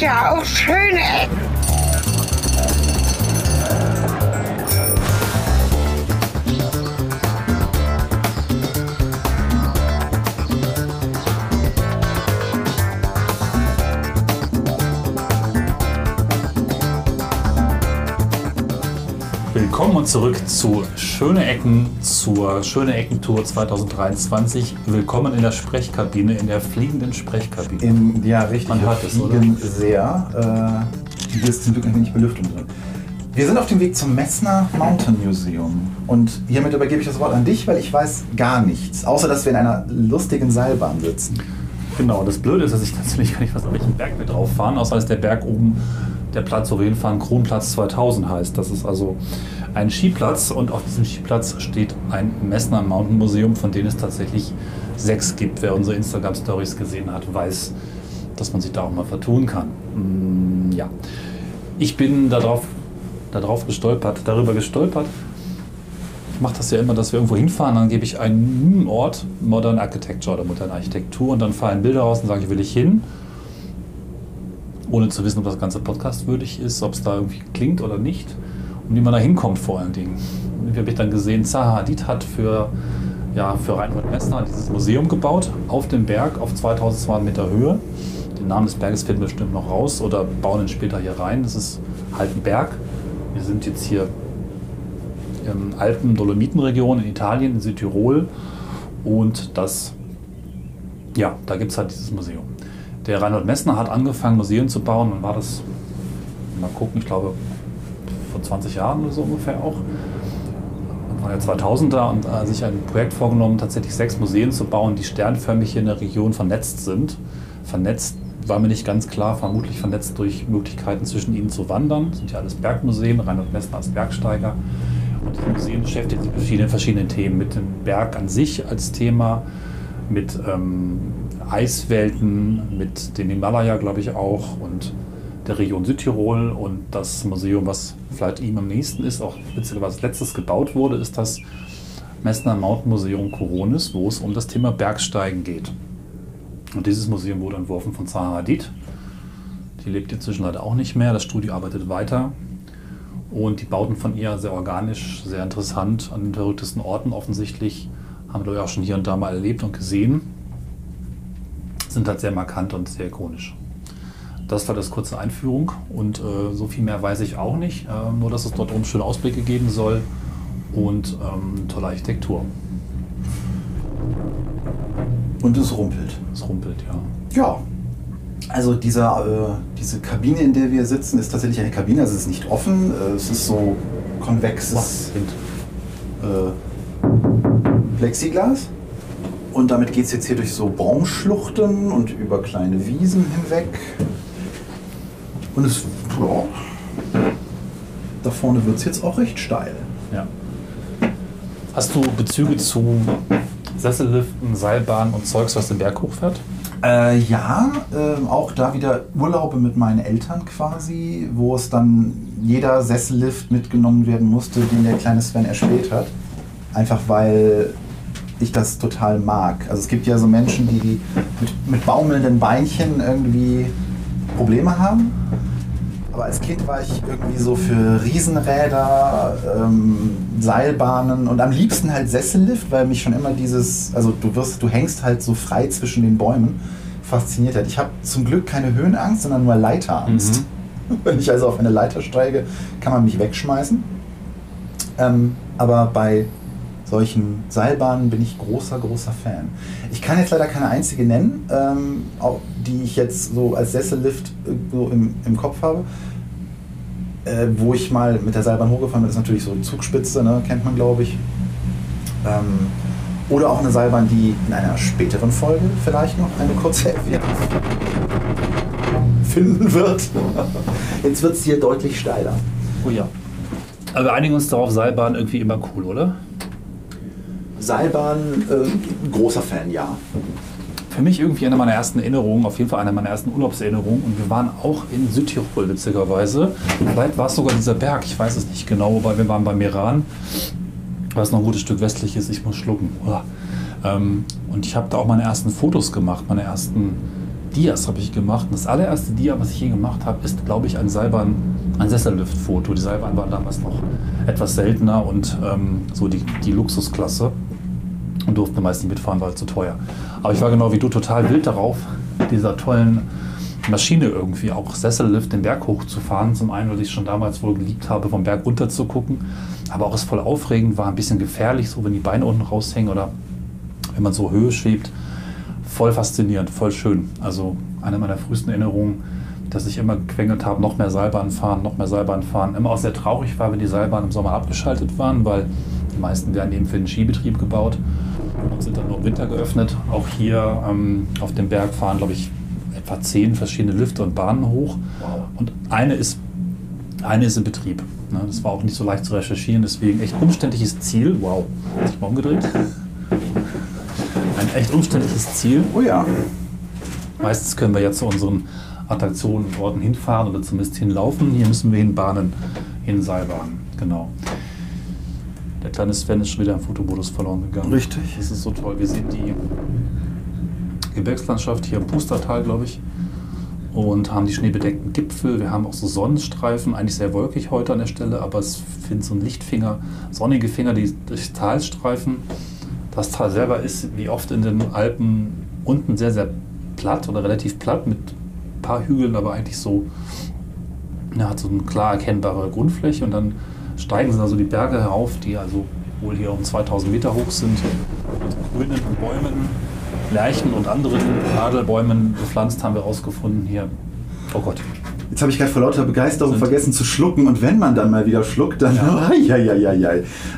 ja auch schöne Ecken. Willkommen zurück zu Schöne Ecken, zur Schöne Ecken Tour 2023. Willkommen in der Sprechkabine, in der fliegenden Sprechkabine. In, ja, richtig. Man hört es, oder? sehr. Äh, hier ist zum Glück ein wenig Belüftung drin. Wir sind auf dem Weg zum Messner Mountain Museum. Und hiermit übergebe ich das Wort an dich, weil ich weiß gar nichts. Außer, dass wir in einer lustigen Seilbahn sitzen. Genau, das Blöde ist, dass ich natürlich gar nicht weiß, auf welchen Berg wir drauf fahren, außer dass der Berg oben, der Platz, wo wir hinfahren, Kronplatz 2000 heißt. Das ist also ein Skiplatz und auf diesem Skiplatz steht ein Messner Mountain Museum, von denen es tatsächlich sechs gibt. Wer unsere Instagram-Stories gesehen hat, weiß, dass man sich da auch mal vertun kann. Mm, ja. Ich bin darauf, darauf gestolpert, darüber gestolpert. Ich mache das ja immer, dass wir irgendwo hinfahren, dann gebe ich einen Ort, Modern Architecture oder Modern Architektur und dann fallen Bilder raus und sage ich, will ich hin. Ohne zu wissen, ob das ganze Podcast würdig ist, ob es da irgendwie klingt oder nicht und wie man da hinkommt vor allen Dingen. Habe ich dann gesehen, Zaha Hadid hat für, ja, für Reinhold Messner dieses Museum gebaut, auf dem Berg auf 2200 Meter Höhe. Den Namen des Berges finden wir bestimmt noch raus oder bauen ihn später hier rein. Das ist halt ein Berg. Wir sind jetzt hier in Alpen-Dolomitenregion in Italien, in Südtirol. Und das, ja, da gibt es halt dieses Museum. Der Reinhold Messner hat angefangen, Museen zu bauen. Dann war das, mal gucken, ich glaube, vor 20 Jahren oder so ungefähr auch. Anfang der 2000er und äh, sich ein Projekt vorgenommen, tatsächlich sechs Museen zu bauen, die sternförmig hier in der Region vernetzt sind. Vernetzt war mir nicht ganz klar, vermutlich vernetzt durch Möglichkeiten zwischen ihnen zu wandern. Das sind ja alles Bergmuseen, Reinhold Messner als Bergsteiger. Und diese Museen beschäftigen sich mit verschiedenen, verschiedenen Themen, mit dem Berg an sich als Thema, mit ähm, Eiswelten, mit den Himalaya, glaube ich, auch und der Region Südtirol. Und das Museum, was vielleicht ihm am nächsten ist, auch als letztes gebaut wurde, ist das Messner Mountain Museum Coronis, wo es um das Thema Bergsteigen geht. Und dieses Museum wurde entworfen von Zaha Hadid. Die lebt inzwischen leider auch nicht mehr. Das Studio arbeitet weiter. Und die Bauten von ihr sehr organisch, sehr interessant, an den verrücktesten Orten offensichtlich. Haben wir auch schon hier und da mal erlebt und gesehen. Sind halt sehr markant und sehr ikonisch. Das war das kurze Einführung und äh, so viel mehr weiß ich auch nicht. Äh, nur, dass es dort oben schöne Ausblicke geben soll und ähm, tolle Architektur. Und es rumpelt. Es rumpelt, ja. Ja. Also dieser, äh, diese Kabine, in der wir sitzen, ist tatsächlich eine Kabine. Also es ist nicht offen. Äh, es ist so konvexes äh, Plexiglas. Und damit geht es jetzt hier durch so Baumschluchten und über kleine Wiesen hinweg. Und es, ja, da vorne wird es jetzt auch recht steil. Ja. Hast du Bezüge zu Sesselliften, Seilbahnen und Zeugs, was den Berg hochfährt? Äh, ja, ähm, auch da wieder Urlaube mit meinen Eltern quasi, wo es dann jeder Sessellift mitgenommen werden musste, den der kleine Sven erspäht hat. Einfach weil ich das total mag. Also es gibt ja so Menschen, die mit, mit baumelnden Beinchen irgendwie Probleme haben. Aber als Kind war ich irgendwie so für Riesenräder, ähm, Seilbahnen und am liebsten halt Sessellift, weil mich schon immer dieses, also du wirst, du hängst halt so frei zwischen den Bäumen, fasziniert hat. Ich habe zum Glück keine Höhenangst, sondern nur Leiterangst. Wenn ich also auf eine Leiter steige, kann man mich wegschmeißen. Ähm, aber bei solchen Seilbahnen bin ich großer, großer Fan. Ich kann jetzt leider keine einzige nennen, ähm, die ich jetzt so als Sessellift äh, so im, im Kopf habe. Äh, wo ich mal mit der Seilbahn hochgefahren bin, ist natürlich so Zugspitze, ne? kennt man glaube ich. Ähm, oder auch eine Seilbahn, die in einer späteren Folge vielleicht noch eine kurze Erwähnung finden wird. Jetzt wird es hier deutlich steiler. Oh ja. Aber wir einigen uns darauf, Seilbahn irgendwie immer cool, oder? Seilbahn, äh, großer Fan, ja. Für mich irgendwie eine meiner ersten Erinnerungen, auf jeden Fall eine meiner ersten Urlaubserinnerungen. Und wir waren auch in Südtirol, witzigerweise. Vielleicht war es sogar dieser Berg, ich weiß es nicht genau, wobei wir waren bei Meran, was noch ein gutes Stück westlich ist. Ich muss schlucken. Ähm, und ich habe da auch meine ersten Fotos gemacht, meine ersten Dias habe ich gemacht. Und das allererste Dia, was ich je gemacht habe, ist, glaube ich, ein Seilbahn, ein Sessellift-Foto. Die Seilbahn war damals noch etwas seltener und ähm, so die, die Luxusklasse. Und durfte meist nicht mitfahren, weil zu teuer. Aber ich war genau wie du total wild darauf, dieser tollen Maschine irgendwie auch Sessellift den Berg hochzufahren. Zum einen, weil ich schon damals wohl geliebt habe, vom Berg runter zu gucken. Aber auch es voll aufregend war, ein bisschen gefährlich, so wenn die Beine unten raushängen oder wenn man so Höhe schwebt. Voll faszinierend, voll schön. Also eine meiner frühesten Erinnerungen, dass ich immer gequengelt habe, noch mehr Seilbahn fahren, noch mehr Seilbahn fahren. Immer auch sehr traurig war, wenn die Seilbahnen im Sommer abgeschaltet waren, weil die meisten werden eben für den Skibetrieb gebaut und sind dann nur im Winter geöffnet. Auch hier ähm, auf dem Berg fahren, glaube ich, etwa zehn verschiedene Lifte und Bahnen hoch. Und eine ist, eine ist in Betrieb. Ne, das war auch nicht so leicht zu recherchieren, deswegen echt umständliches Ziel. Wow, hat sich mal umgedreht. Ein echt umständliches Ziel. Oh ja. Meistens können wir ja zu unseren Attraktionen und Orten hinfahren oder zumindest hinlaufen. Hier müssen wir hinbahnen, hin Seilbahnen. Genau. Kleine Sven ist schon wieder im Fotomodus verloren gegangen. Richtig. Das ist so toll. Wir sehen die Gebirgslandschaft hier im Pustertal, glaube ich. Und haben die schneebedeckten Gipfel. Wir haben auch so Sonnenstreifen, eigentlich sehr wolkig heute an der Stelle, aber es finden so ein Lichtfinger, sonnige Finger, die durchs Tal streifen. Das Tal selber ist, wie oft in den Alpen, unten sehr, sehr platt oder relativ platt mit ein paar Hügeln, aber eigentlich so, ja, hat so eine klar erkennbare Grundfläche und dann steigen sie also die Berge herauf, die also wohl hier um 2000 Meter hoch sind, mit grünen Bäumen, Lärchen und anderen Nadelbäumen bepflanzt, haben wir rausgefunden hier. Oh Gott. Jetzt habe ich gerade vor lauter Begeisterung Sind- vergessen zu schlucken und wenn man dann mal wieder schluckt, dann. Ja. Ja, ja, ja,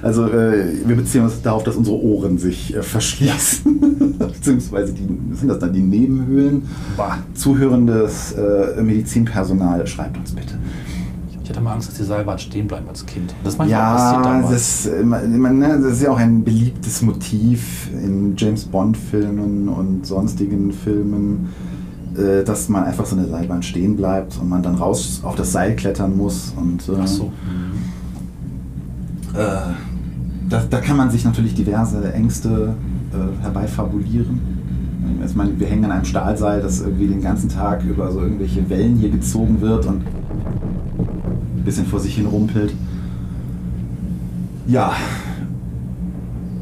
Also äh, wir beziehen uns darauf, dass unsere Ohren sich äh, verschließen. Beziehungsweise die, sind das dann die Nebenhöhlen. Bah. Zuhörendes äh, Medizinpersonal, schreibt uns bitte. Ich hatte mal Angst, dass die Seilbahn stehen bleiben als Kind. Das ist manchmal passiert Ja, damals. das, man- ne, das ist ja auch ein beliebtes Motiv in James Bond-Filmen und sonstigen Filmen, äh, dass man einfach so eine Seilbahn stehen bleibt und man dann raus auf das Seil klettern muss. Und, äh, Ach so. äh, da, da kann man sich natürlich diverse Ängste äh, herbeifabulieren. Ich meine, wir hängen an einem Stahlseil, das irgendwie den ganzen Tag über so irgendwelche Wellen hier gezogen wird und bisschen vor sich hin rumpelt. Ja,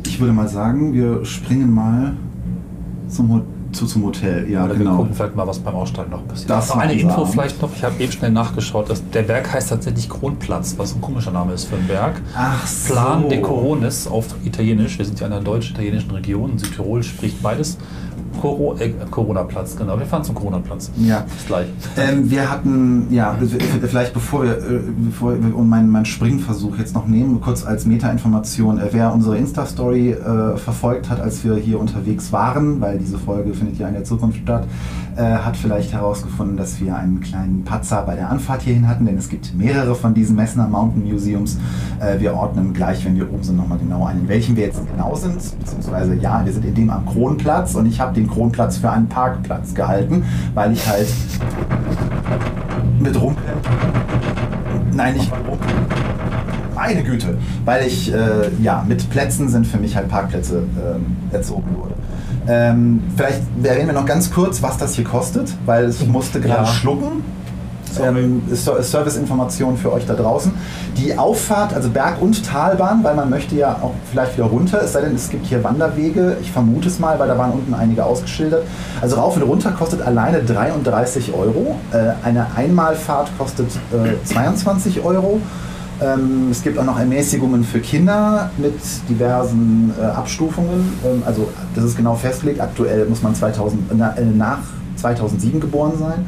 ich würde mal sagen, wir springen mal zum, zu, zum Hotel. Ja, Oder wir genau. gucken vielleicht mal, was beim Aussteigen noch passiert. Das noch eine wir Info vielleicht noch. Ich habe eben schnell nachgeschaut. Dass der Berg heißt tatsächlich Kronplatz, was ein komischer Name ist für einen Berg. Ach so. Plan de Coronis auf Italienisch. Wir sind ja in einer deutsch-italienischen Region. Südtirol spricht beides. Coro äh, Corona-Platz, genau. Wir fahren zum Corona-Platz. Ja. Bis gleich. Ähm, wir hatten, ja, vielleicht bevor wir, äh, bevor wir und meinen mein Springversuch jetzt noch nehmen, kurz als Meta-Information, äh, wer unsere Insta-Story äh, verfolgt hat, als wir hier unterwegs waren, weil diese Folge findet ja in der Zukunft statt, äh, hat vielleicht herausgefunden, dass wir einen kleinen Patzer bei der Anfahrt hierhin hatten, denn es gibt mehrere von diesen Messner Mountain Museums. Äh, wir ordnen gleich, wenn wir oben sind, nochmal genau ein, in welchem wir jetzt genau sind, beziehungsweise ja, wir sind in dem am Kronplatz und ich habe den Kronplatz für einen Parkplatz gehalten, weil ich halt mit Rumpeln. Nein, nicht mit. Meine Güte. Weil ich, äh, ja, mit Plätzen sind für mich halt Parkplätze ähm, erzogen wurde. Ähm, vielleicht erwähnen wir noch ganz kurz, was das hier kostet, weil ich musste gerade Ja. schlucken. Ähm, ist so- ist Serviceinformation für euch da draußen. Die Auffahrt, also Berg- und Talbahn, weil man möchte ja auch vielleicht wieder runter, es sei denn, es gibt hier Wanderwege. Ich vermute es mal, weil da waren unten einige ausgeschildert. Also rauf und runter kostet alleine 33 Euro. Äh, eine Einmalfahrt kostet äh, 22 Euro. Ähm, es gibt auch noch Ermäßigungen für Kinder mit diversen äh, Abstufungen. Ähm, also das ist genau festgelegt. Aktuell muss man 2000, na, äh, nach 2007 geboren sein,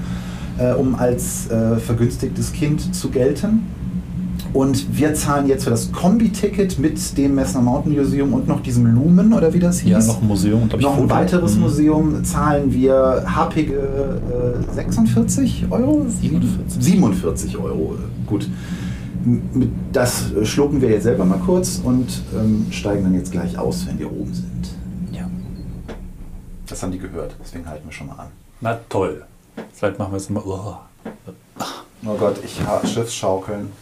äh, um als äh, vergünstigtes Kind zu gelten. Und wir zahlen jetzt für das Kombi-Ticket mit dem Messner Mountain Museum und noch diesem Lumen oder wie das hieß. Ja, noch ein Museum. Noch ein Foto. weiteres Mhm. Museum zahlen wir happige äh, 46 Euro? 47. 47 Euro, gut. Das schlucken wir jetzt selber mal kurz und ähm, steigen dann jetzt gleich aus, wenn wir oben sind. Ja. Das haben die gehört, deswegen halten wir schon mal an. Na toll. Vielleicht machen wir es mal. Oh. Oh Gott, ich ha Schiffsschaukeln.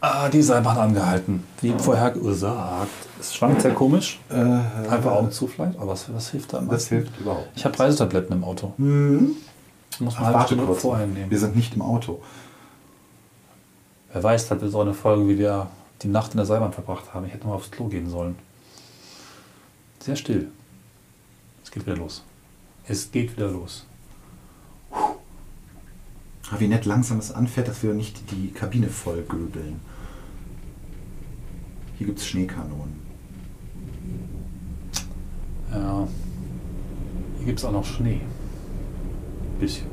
Ah, die Seilbahn angehalten. Wie vorher gesagt. Es schwankt sehr komisch. Einfach Augen zu vielleicht. Aber was, was hilft da? am Äh, Das hilft überhaupt. Ich habe Reisetabletten im Auto. Mhm. Muss man Ach, halbe warte kurz. vorher nehmen. Wir sind nicht im Auto. Wer weiß, das wird so eine Folge, wie wir die Nacht in der Seilbahn verbracht haben. Ich hätte mal aufs Klo gehen sollen. Sehr still. Es geht wieder los. Es geht wieder los. Wie nett langsam es anfährt, dass wir nicht die Kabine voll göbeln. Hier gibt es Schneekanonen. Ja. Hier gibt es auch noch Schnee. Bisschen.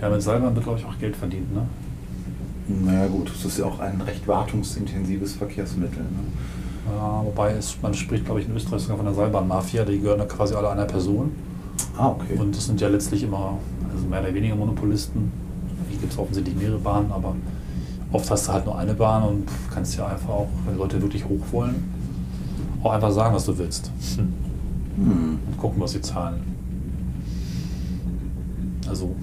Ja, mit Seilbahn wird, glaube ich, auch Geld verdient, ne? Naja gut, es ist ja auch ein recht wartungsintensives Verkehrsmittel. Ne? Ja, wobei es, man spricht, glaube ich, in Österreich sogar von der Seilbahnmafia. Die gehören ja quasi alle einer Person. Ah, okay. Und das sind ja letztlich immer, also mehr oder weniger Monopolisten. Hier gibt es offensichtlich mehrere Bahnen, aber oft hast du halt nur eine Bahn und kannst ja einfach auch, wenn Leute wirklich hoch wollen, auch einfach sagen, was du willst. Hm. Und gucken, was sie zahlen. Also,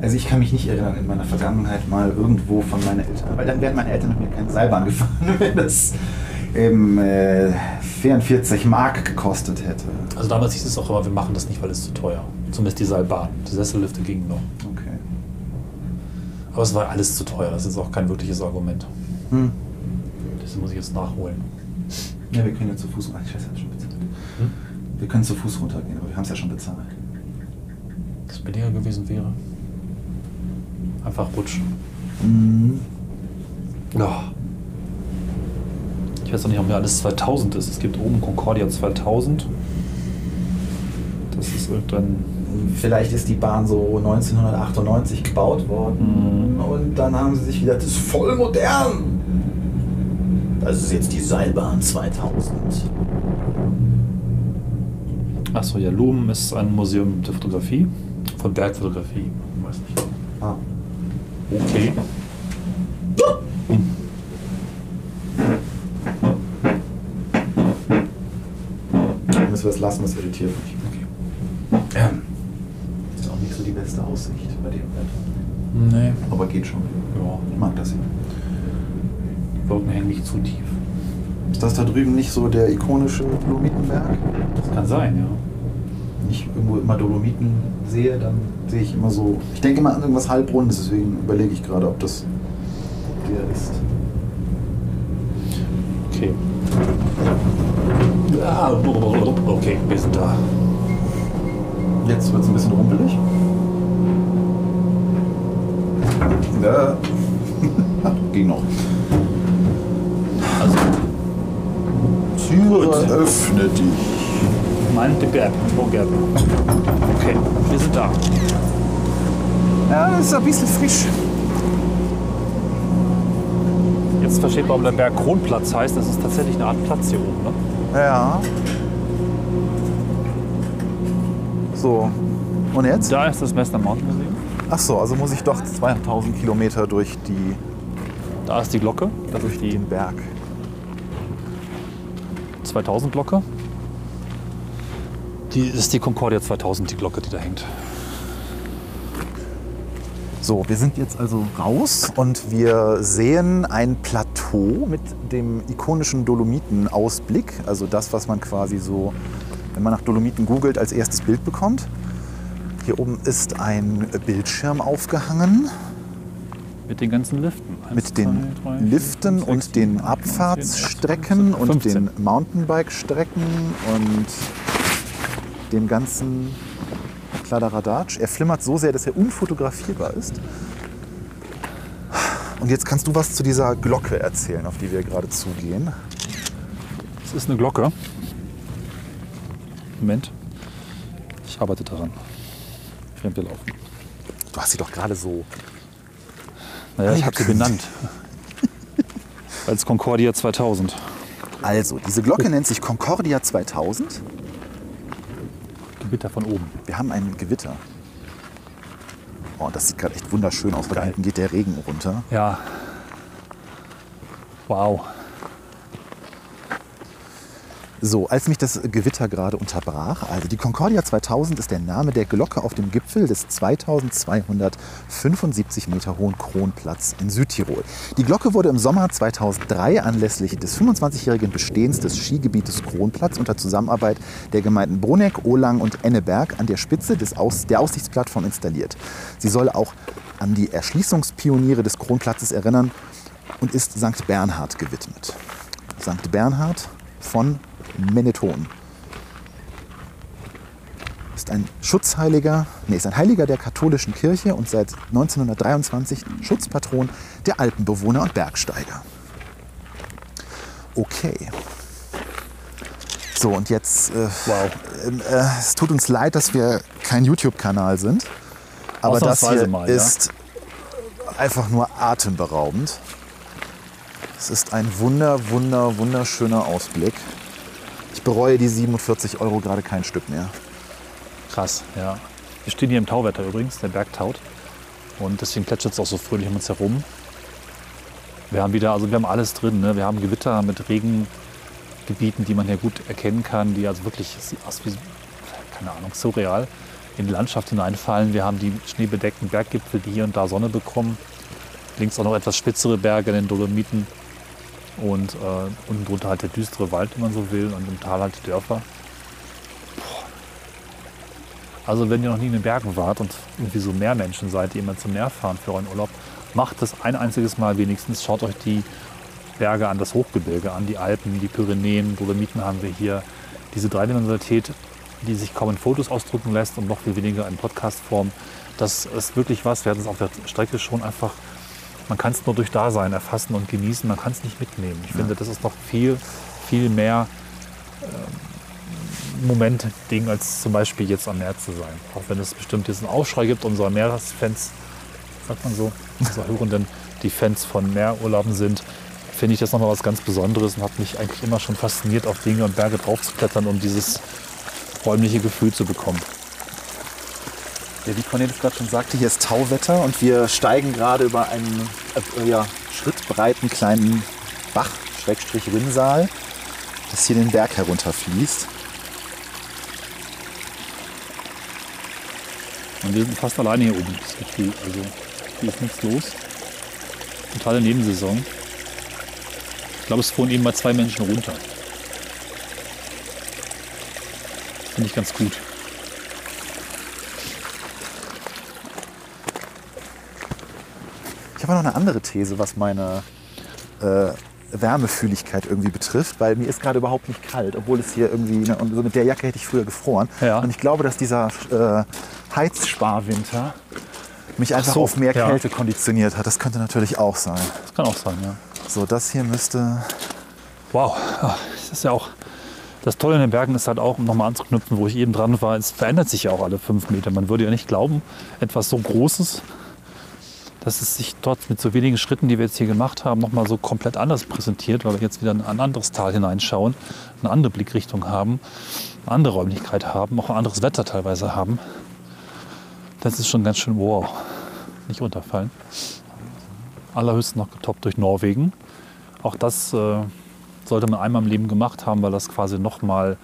Also ich kann mich nicht erinnern, in meiner Vergangenheit mal irgendwo von meinen Eltern, weil dann wären meine Eltern mit mir keine Seilbahn gefahren, wenn das eben äh, 44 Mark gekostet hätte. also damals hieß es auch immer, wir machen das nicht, weil es zu teuer. Zumindest die Seilbahn. Die Sessellifte gingen noch. Okay. Aber es war alles zu teuer. Das ist auch kein wirkliches Argument. Hm. Das muss ich jetzt nachholen. Ja, wir können ja zu Fuß hab ich schon bezahlt. Hm? Wir können zu Fuß runtergehen, aber wir haben es ja schon bezahlt. Das billiger gewesen wäre. Einfach rutschen. Mhm. Ja. Ich weiß noch nicht, ob mir alles 2000 ist. Es gibt oben Concordia 2000. Das ist irgendwann. Vielleicht ist die Bahn so 1998 gebaut worden Mhm. und dann haben sie sich gedacht, das ist voll modern. Das ist jetzt die Seilbahn 2000. Achso, ja, Lumen ist ein Museum der Fotografie. Von Bergfotografie. Weiß nicht. Ah. Okay. Wir es lassen, das irritiert mich. Okay. Ähm, ist auch nicht so die beste Aussicht bei dem Wetter. Nee. Aber geht schon. Ja, Ich mag das hier. die Wolken hängen nicht zu tief. Ist das da drüben nicht so der ikonische Dolomitenberg? Das kann sein, ja. Wenn ich irgendwo immer Dolomiten sehe, dann sehe ich immer so. Ich denke immer an irgendwas halbrundes, deswegen überlege ich gerade, ob das der ist. Okay. Ah, Okay, wir sind da. Jetzt wird es ein bisschen rumpelig. Ja. Ging noch. Also, Türe Gut. öffne dich. mein The Gap. Oh, Gap. Okay, wir sind da. Ja, das ist ein bisschen frisch. Jetzt versteht man, warum der Berg Kronplatz heißt. Das ist tatsächlich eine Art Platz hier oben. Ne? Ja. So. Und jetzt? Da ist das Messner Mountain Museum. Ach so, also muss ich doch 2000 Kilometer durch die, Da ist die Glocke. Da durch die den Berg. 2000 Glocke. Die ist die Concordia 2000, die Glocke, die da hängt. So, wir sind jetzt also raus und wir sehen ein Plateau mit dem ikonischen Dolomitenausblick. Also das, was man quasi so, wenn man nach Dolomiten googelt, als erstes Bild bekommt. Hier oben ist ein Bildschirm aufgehangen Mit den ganzen Liften. Eins, mit den zwei, drei, Liften fünf, und sechs, den acht, neun, Abfahrtsstrecken und 15. den Mountainbike-Strecken und dem ganzen Kladderadatsch. Er flimmert so sehr, dass er unfotografierbar ist. Und jetzt kannst du was zu dieser Glocke erzählen, auf die wir gerade zugehen. Das ist eine Glocke. Moment. Ich arbeite daran. Wir laufen. Du hast sie doch gerade so. Naja, ich habe sie benannt. Als Concordia 2000. Also, diese Glocke nennt sich Concordia 2000. Gewitter von oben. Wir haben ein Gewitter. Oh, das sieht gerade echt wunderschön aus. Da hinten geht der Regen runter. Ja. Wow. So, als mich das Gewitter gerade unterbrach, also die Concordia 2000 ist der Name der Glocke auf dem Gipfel des 2275 Meter hohen Kronplatz in Südtirol. Die Glocke wurde im Sommer 2003 anlässlich des 25-jährigen Bestehens des Skigebietes Kronplatz unter Zusammenarbeit der Gemeinden Bruneck, Olang und Enneberg an der Spitze des Aus der Aussichtsplattform installiert. Sie soll auch an die Erschließungspioniere des Kronplatzes erinnern und ist St. Bernhard gewidmet. St. Bernhard von Meneton. Ist ein Schutzheiliger, nee, ist ein Heiliger der katholischen Kirche und seit 1923 Schutzpatron der Alpenbewohner und Bergsteiger. Okay. So, und jetzt, äh, Wow. ähm, äh, es tut uns leid, dass wir kein YouTube-Kanal sind. Aber das hier mal, ja. ist einfach nur atemberaubend. Es ist ein wunder, wunder, wunderschöner Ausblick. Ich bereue die 47 Euro gerade kein Stück mehr. Krass, ja. Wir stehen hier im Tauwetter übrigens, der Berg taut. Und deswegen plätschert es auch so fröhlich um uns herum. Wir haben wieder, also wir haben alles drin. Ne? Wir haben Gewitter mit Regengebieten, die man hier gut erkennen kann, die also wirklich, aus wie, keine Ahnung, surreal in die Landschaft hineinfallen. Wir haben die schneebedeckten Berggipfel, die hier und da Sonne bekommen. Links auch noch etwas spitzere Berge in den Dolomiten. Und äh, unten drunter halt der düstere Wald, wenn man so will. Und im Tal halt die Dörfer. Also wenn ihr noch nie in den Bergen wart und irgendwie so Meermenschen seid, die immer zum Meer fahren für euren Urlaub, macht das ein einziges Mal wenigstens. Schaut euch die Berge an, das Hochgebirge an, die Alpen, die Pyrenäen, Dolomiten haben wir hier. Diese Dreidimensionalität, die sich kaum in Fotos ausdrücken lässt und noch viel weniger in Podcastform, das ist wirklich was. Wir hatten es auf der Strecke schon einfach, man kann es nur durch Dasein erfassen und genießen, man kann es nicht mitnehmen. Ich finde, das ist noch viel, viel mehr Moment-Ding, als zum Beispiel jetzt am Meer zu sein. Auch wenn es bestimmt jetzt einen Aufschrei gibt unserer Meeresfans, sagt man so, unserer Hörenden, die Fans von Meerurlauben sind, finde ich das nochmal was ganz Besonderes und hat mich eigentlich immer schon fasziniert, auf Dinge und Berge draufzuklettern, um dieses räumliche Gefühl zu bekommen. Ja, wie Cornelis gerade schon sagte, hier ist Tauwetter und wir steigen gerade über einen äh, ja, schrittbreiten kleinen Bach, Schrägstrich Rinnsal, das hier den Berg herunterfließt. Und wir sind fast alleine hier oben, das Gefühl. Also hier ist nichts los. Totale Nebensaison. Ich glaube, es fuhren eben mal zwei Menschen runter. Finde ich ganz gut. Habe noch eine andere These, was meine äh, Wärmefühligkeit irgendwie betrifft, weil mir ist gerade überhaupt nicht kalt, obwohl es hier irgendwie, ne, und so mit der Jacke hätte ich früher gefroren. Ja. Und ich glaube, dass dieser äh, Heizsparwinter mich einfach so, auf mehr ja. Kälte konditioniert hat. Das könnte natürlich auch sein. Das kann auch sein, ja. So, das hier müsste. Wow, das ist ja auch. Das Tolle in den Bergen ist halt auch, um nochmal anzuknüpfen, wo ich eben dran war, es verändert sich ja auch alle fünf Meter. Man würde ja nicht glauben, etwas so Großes, dass es sich dort mit so wenigen Schritten, die wir jetzt hier gemacht haben, nochmal so komplett anders präsentiert, weil wir jetzt wieder in ein anderes Tal hineinschauen, eine andere Blickrichtung haben, eine andere Räumlichkeit haben, auch ein anderes Wetter teilweise haben. Das ist schon ganz schön wow. Nicht runterfallen. Allerhöchstens noch getoppt durch Norwegen. Auch das äh, sollte man einmal im Leben gemacht haben, weil das quasi nochmal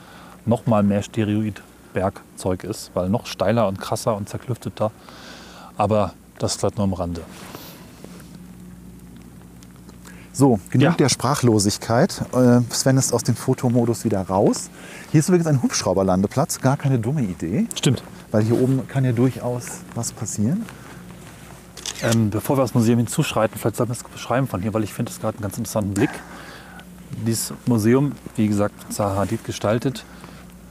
noch mal mehr Steroid-Bergzeug ist, weil noch steiler und krasser und zerklüfteter. Aber das bleibt nur am Rande. So, genug Ja. der Sprachlosigkeit. Äh, Sven ist aus dem Fotomodus wieder raus. Hier ist übrigens ein Hubschrauberlandeplatz, gar keine dumme Idee, Stimmt. weil hier oben kann ja durchaus was passieren. Ähm, bevor wir das Museum hinzuschreiten, vielleicht sollten wir es beschreiben von hier, weil ich finde es gerade einen ganz interessanten Blick. Dieses Museum, wie gesagt, Zaha Hadid gestaltet,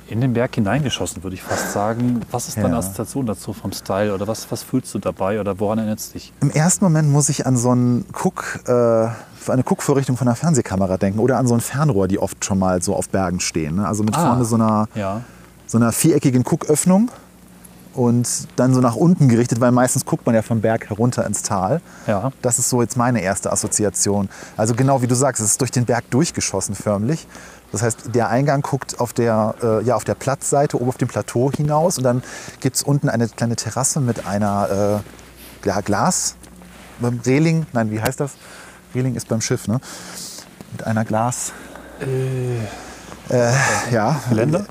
in den Berg hineingeschossen, würde ich fast sagen. Was ist deine Ja. Assoziation dazu vom Style oder was, was fühlst du dabei oder woran erinnert es dich? Im ersten Moment muss ich an so einen Guck, äh, eine Guckvorrichtung von einer Fernsehkamera denken oder an so ein Fernrohr, die oft schon mal so auf Bergen stehen. Ne? Also mit Ah. vorne so einer, Ja, so einer viereckigen Gucköffnung und dann so nach unten gerichtet, weil meistens guckt man ja vom Berg herunter ins Tal. ja. Das ist so jetzt meine erste Assoziation. Also genau wie du sagst, es ist durch den Berg durchgeschossen förmlich. Das heißt, der Eingang guckt auf der, äh, ja, auf der Platzseite oben auf dem Plateau hinaus und dann gibt es unten eine kleine Terrasse mit einer äh, ja, Glas, beim Reling, nein, wie heißt das? Reling ist beim Schiff, ne? Mit einer Glas, Äh, ja, Länder?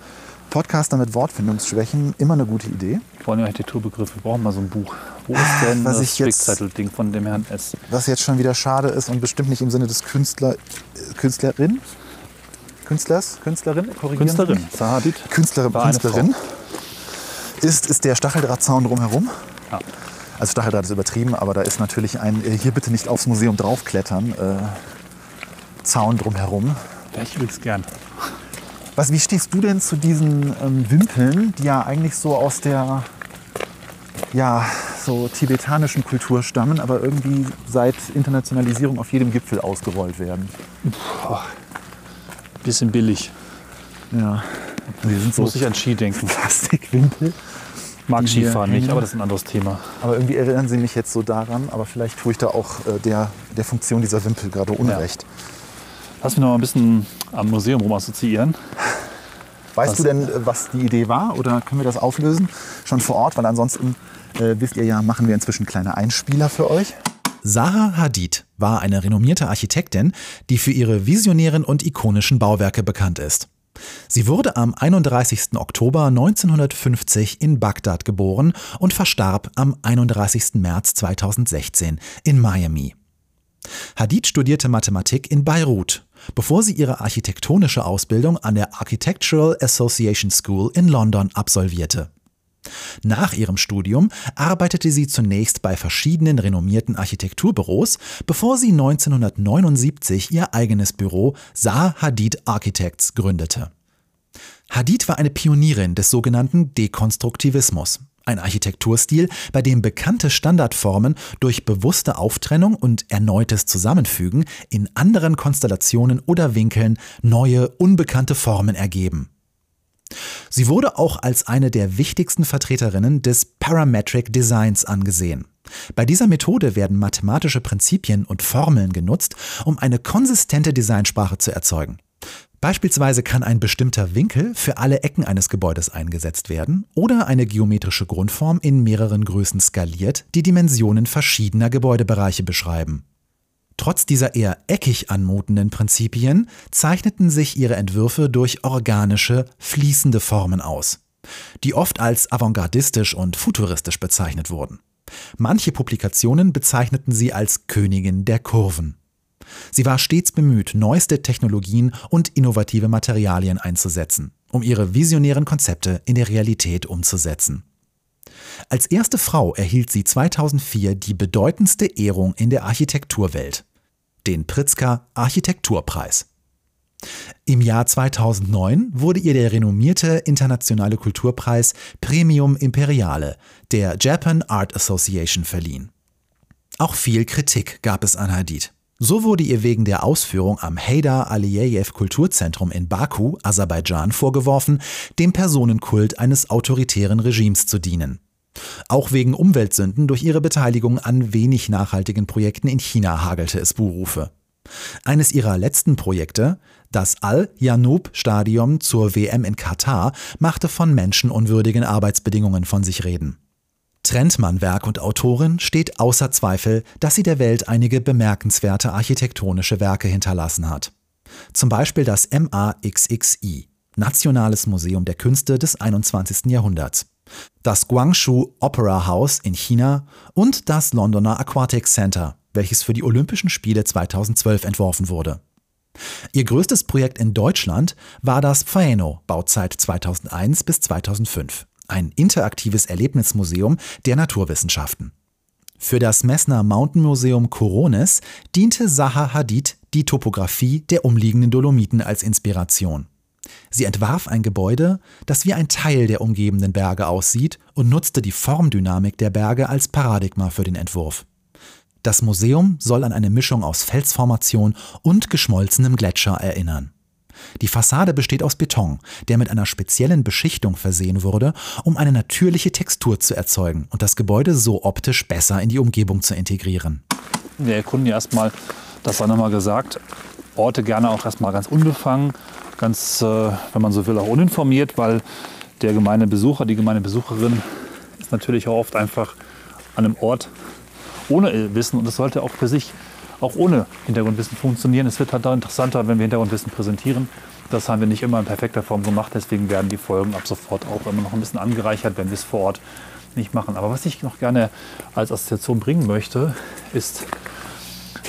Podcaster mit Wortfindungsschwächen, immer eine gute Idee. Vor allem Architekturbegriffe. Wir brauchen mal so ein Buch. Wo ist denn Was das Spickzettel-Ding von dem Herrn S? Was jetzt schon wieder schade ist und bestimmt nicht im Sinne des Künstler, Künstlerin, Künstlers, Künstlerin, korrigieren Künstlerin. mich? Zaha Hadid. Künstlerin, Künstlerin ist, ist der Stacheldrahtzaun drumherum. Ja. Also Stacheldraht ist übertrieben, aber da ist natürlich ein äh, hier bitte nicht aufs Museum draufklettern äh, Zaun drumherum. Wäre ich übrigens gern. Was, wie stehst du denn zu diesen ähm, Wimpeln, die ja eigentlich so aus der ja, so tibetanischen Kultur stammen, aber irgendwie seit Internationalisierung auf jedem Gipfel ausgerollt werden? Bisschen billig. Ja. Die sind so Muss ich an Ski denken. Plastikwimpel. Mag Skifahren nicht, aber das ist ein anderes Thema. Aber irgendwie erinnern sie mich jetzt so daran, aber vielleicht tue ich da auch äh, der, der Funktion dieser Wimpel gerade Unrecht. Lass mich noch mal ein bisschen am Museum rum assoziieren. Weißt Was- du denn, äh, was die Idee war oder können wir das auflösen schon vor Ort? Weil ansonsten, äh, wisst ihr ja, machen wir inzwischen kleine Einspieler für euch. Zaha Hadid war eine renommierte Architektin, die für ihre visionären und ikonischen Bauwerke bekannt ist. Sie wurde am 31. Oktober 1950 in Bagdad geboren und verstarb am 31. März 2016 in Miami. Hadid studierte Mathematik in Beirut, bevor sie ihre architektonische Ausbildung an der Architectural Association School in London absolvierte. Nach ihrem Studium arbeitete sie zunächst bei verschiedenen renommierten Architekturbüros, bevor sie 1979 ihr eigenes Büro Zaha Hadid Architects gründete. Hadid war eine Pionierin des sogenannten Dekonstruktivismus, ein Architekturstil, bei dem bekannte Standardformen durch bewusste Auftrennung und erneutes Zusammenfügen in anderen Konstellationen oder Winkeln neue, unbekannte Formen ergeben. Sie wurde auch als eine der wichtigsten Vertreterinnen des Parametric Designs angesehen. Bei dieser Methode werden mathematische Prinzipien und Formeln genutzt, um eine konsistente Designsprache zu erzeugen. Beispielsweise kann ein bestimmter Winkel für alle Ecken eines Gebäudes eingesetzt werden oder eine geometrische Grundform in mehreren Größen skaliert die Dimensionen verschiedener Gebäudebereiche beschreiben. Trotz dieser eher eckig anmutenden Prinzipien zeichneten sich ihre Entwürfe durch organische, fließende Formen aus, die oft als avantgardistisch und futuristisch bezeichnet wurden. Manche Publikationen bezeichneten sie als Königin der Kurven. Sie war stets bemüht, neueste Technologien und innovative Materialien einzusetzen, um ihre visionären Konzepte in der Realität umzusetzen. Als erste Frau erhielt sie 2004 die bedeutendste Ehrung in der Architekturwelt, den Pritzker Architekturpreis. Im Jahr 2009 wurde ihr der renommierte internationale Kulturpreis Premium Imperiale der Japan Art Association verliehen. Auch viel Kritik gab es an Hadid. So wurde ihr wegen der Ausführung am Heydar Aliyev Kulturzentrum in Baku, Aserbaidschan, vorgeworfen, dem Personenkult eines autoritären Regimes zu dienen. Auch wegen Umweltsünden durch ihre Beteiligung an wenig nachhaltigen Projekten in China hagelte es Buhrufe. Eines ihrer letzten Projekte, das Al-Janoub-Stadion zur WM in Katar, machte von menschenunwürdigen Arbeitsbedingungen von sich reden. Trentmann-Werk und Autorin steht außer Zweifel, dass sie der Welt einige bemerkenswerte architektonische Werke hinterlassen hat. Zum Beispiel das MAXXI, Nationales Museum der Künste des 21. Jahrhunderts, das Guangzhou Opera House in China und das Londoner Aquatic Center, welches für die Olympischen Spiele 2012 entworfen wurde. Ihr größtes Projekt in Deutschland war das Phaeno, Bauzeit 2001 bis 2005, ein interaktives Erlebnismuseum der Naturwissenschaften. Für das Messner Mountain Museum Coronis diente Zaha Hadid die Topographie der umliegenden Dolomiten als Inspiration. Sie entwarf ein Gebäude, das wie ein Teil der umgebenden Berge aussieht und nutzte die Formdynamik der Berge als Paradigma für den Entwurf. Das Museum soll an eine Mischung aus Felsformation und geschmolzenem Gletscher erinnern. Die Fassade besteht aus Beton, der mit einer speziellen Beschichtung versehen wurde, um eine natürliche Textur zu erzeugen und das Gebäude so optisch besser in die Umgebung zu integrieren. Wir erkunden ja erstmal, das war nochmal gesagt, Orte gerne auch erstmal ganz unbefangen, ganz, äh, wenn man so will, auch uninformiert, weil der gemeine Besucher, die gemeine Besucherin ist natürlich auch oft einfach an einem Ort ohne Wissen und das sollte auch für sich auch ohne Hintergrundwissen funktionieren. Es wird halt da interessanter, wenn wir Hintergrundwissen präsentieren. Das haben wir nicht immer in perfekter Form gemacht, deswegen werden die Folgen ab sofort auch immer noch ein bisschen angereichert, wenn wir es vor Ort nicht machen. Aber was ich noch gerne als Assoziation bringen möchte, ist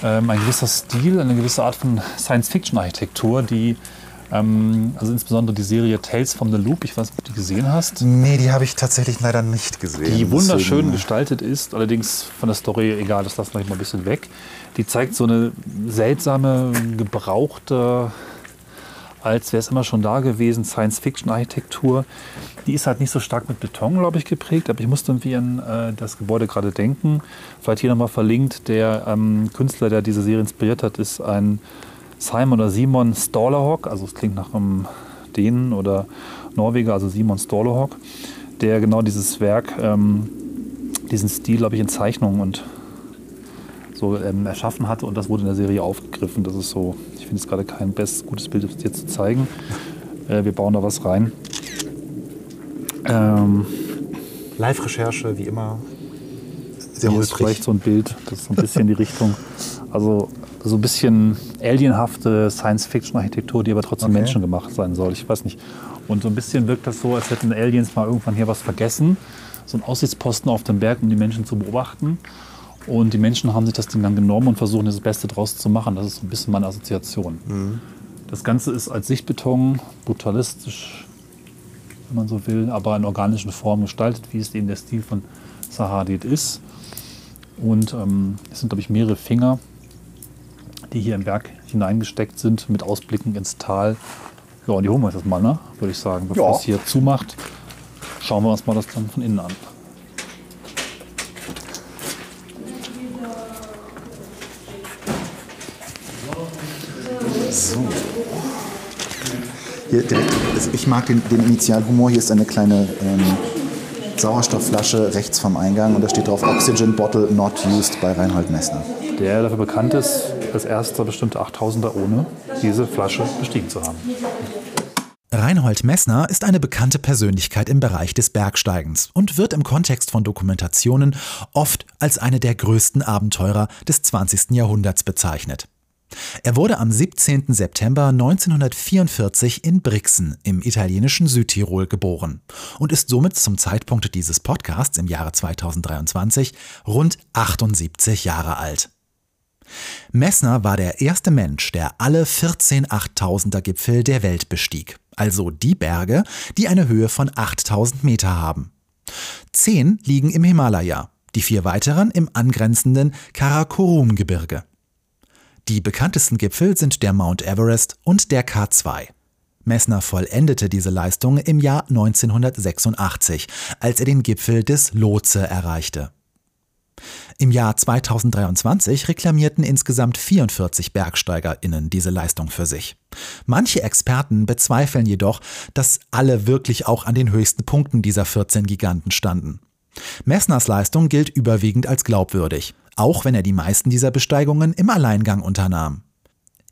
ähm, ein gewisser Stil, eine gewisse Art von Science-Fiction-Architektur, die ähm, also insbesondere die Serie Tales from the Loop, ich weiß nicht, ob du die gesehen hast. Nee, die habe ich tatsächlich leider nicht gesehen. Die wunderschön deswegen. gestaltet ist, allerdings von der Story, egal, das lassen wir mal ein bisschen weg. Die zeigt so eine seltsame, gebrauchte, als wäre es immer schon da gewesen, Science-Fiction-Architektur. Die ist halt nicht so stark mit Beton, glaube ich, geprägt, aber ich musste irgendwie an äh, das Gebäude gerade denken. Vielleicht hier nochmal verlinkt, der ähm, Künstler, der diese Serie inspiriert hat, ist ein Simon oder Simon Storlahawk, also es klingt nach einem Dänen oder Norweger, also Simon Storlahawk, der genau dieses Werk, ähm, diesen Stil, glaube ich, in Zeichnungen und so ähm, erschaffen hatte und das wurde in der Serie aufgegriffen. Das ist so, ich finde es gerade kein best, gutes Bild, das dir zu zeigen. Äh, wir bauen da was rein. Ähm, Live-Recherche, wie immer. Sehr hier ist vielleicht so ein Bild, das ist so ein bisschen die Richtung. Also so ein bisschen alienhafte Science-Fiction-Architektur, die aber trotzdem okay. menschengemacht sein soll. Ich weiß nicht. Und so ein bisschen wirkt das so, als hätten Aliens mal irgendwann hier was vergessen. So ein Aussichtsposten auf dem Berg, um die Menschen zu beobachten. Und die Menschen haben sich das Ding dann genommen und versuchen, das Beste draus zu machen. Das ist so ein bisschen meine Assoziation. Mhm. Das Ganze ist als Sichtbeton brutalistisch, wenn man so will, aber in organischen Formen gestaltet, wie es eben der Stil von Sahadid ist. Und ähm, es sind, glaube ich, mehrere Finger die hier im Berg hineingesteckt sind, mit Ausblicken ins Tal. Ja, und die holen wir jetzt mal, ne? würde ich sagen. Bevor ja. es hier zumacht, schauen wir uns mal das dann von innen an. So. Hier also ich mag den, den Initialhumor. Hier ist eine kleine ähm, Sauerstoffflasche rechts vom Eingang und da steht drauf Oxygen Bottle not used bei Reinhold Messner. Der dafür bekannt ist, als erster bestimmte 8000er ohne diese Flasche bestiegen zu haben. Reinhold Messner ist eine bekannte Persönlichkeit im Bereich des Bergsteigens und wird im Kontext von Dokumentationen oft als eine der größten Abenteurer des 20. Jahrhunderts bezeichnet. Er wurde am 17. September 1944 in Brixen im italienischen Südtirol geboren und ist somit zum Zeitpunkt dieses Podcasts im Jahre 2023 rund 78 Jahre alt. Messner war der erste Mensch, der alle 14 8000er Gipfel der Welt bestieg, also die Berge, die eine Höhe von 8000 Meter haben. Zehn liegen im Himalaya, die vier weiteren im angrenzenden Karakorum-Gebirge. Die bekanntesten Gipfel sind der Mount Everest und der K2. Messner vollendete diese Leistung im Jahr 1986, als er den Gipfel des Lotse erreichte. Im Jahr 2023 reklamierten insgesamt 44 BergsteigerInnen diese Leistung für sich. Manche Experten bezweifeln jedoch, dass alle wirklich auch an den höchsten Punkten dieser 14 Giganten standen. Messners Leistung gilt überwiegend als glaubwürdig, auch wenn er die meisten dieser Besteigungen im Alleingang unternahm.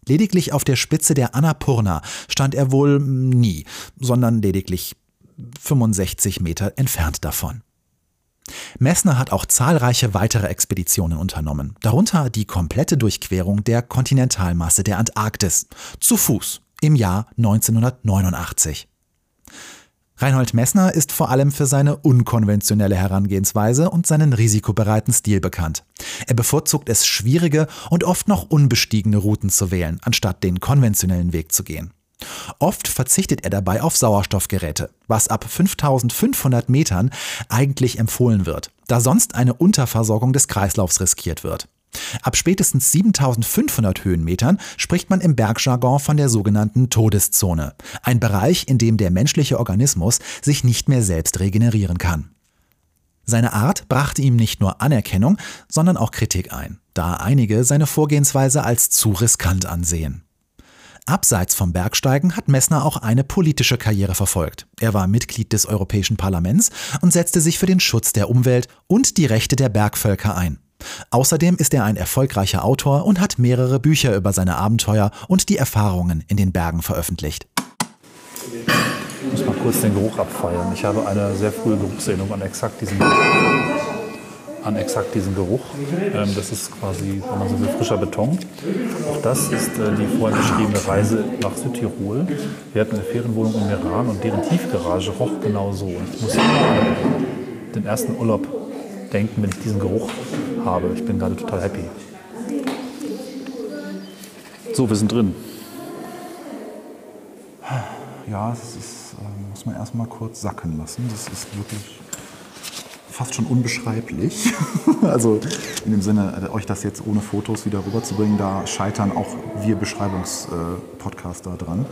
Lediglich auf der Spitze der Annapurna stand er wohl nie, sondern lediglich 65 Meter entfernt davon. Messner hat auch zahlreiche weitere Expeditionen unternommen, darunter die komplette Durchquerung der Kontinentalmasse der Antarktis, zu Fuß im Jahr 1989. Reinhold Messner ist vor allem für seine unkonventionelle Herangehensweise und seinen risikobereiten Stil bekannt. Er bevorzugt es, schwierige und oft noch unbestiegene Routen zu wählen, anstatt den konventionellen Weg zu gehen. Oft verzichtet er dabei auf Sauerstoffgeräte, was ab 5500 Metern eigentlich empfohlen wird, da sonst eine Unterversorgung des Kreislaufs riskiert wird. Ab spätestens 7500 Höhenmetern spricht man im Bergjargon von der sogenannten Todeszone, ein Bereich, in dem der menschliche Organismus sich nicht mehr selbst regenerieren kann. Seine Art brachte ihm nicht nur Anerkennung, sondern auch Kritik ein, da einige seine Vorgehensweise als zu riskant ansehen. Abseits vom Bergsteigen hat Messner auch eine politische Karriere verfolgt. Er war Mitglied des Europäischen Parlaments und setzte sich für den Schutz der Umwelt und die Rechte der Bergvölker ein. Außerdem ist er ein erfolgreicher Autor und hat mehrere Bücher über seine Abenteuer und die Erfahrungen in den Bergen veröffentlicht. Ich muss mal kurz den Geruch abfeiern. Ich habe eine sehr frühe Geruchssehnung an exakt diesem an exakt diesen Geruch. Ähm, das ist quasi, wenn man so will, frischer Beton. Auch das ist äh, die vorhin beschriebene Reise nach Südtirol. Wir hatten eine Ferienwohnung in Meran und deren Tiefgarage roch genau so. Und ich muss immer den ersten Urlaub denken, wenn ich diesen Geruch habe. Ich bin gerade total happy. So, wir sind drin. Ja, das ist, äh, muss man erstmal kurz sacken lassen. Das ist wirklich fast schon unbeschreiblich. also in dem Sinne, äh, euch das jetzt ohne Fotos wieder rüberzubringen, da scheitern auch wir Beschreibungspodcaster dran.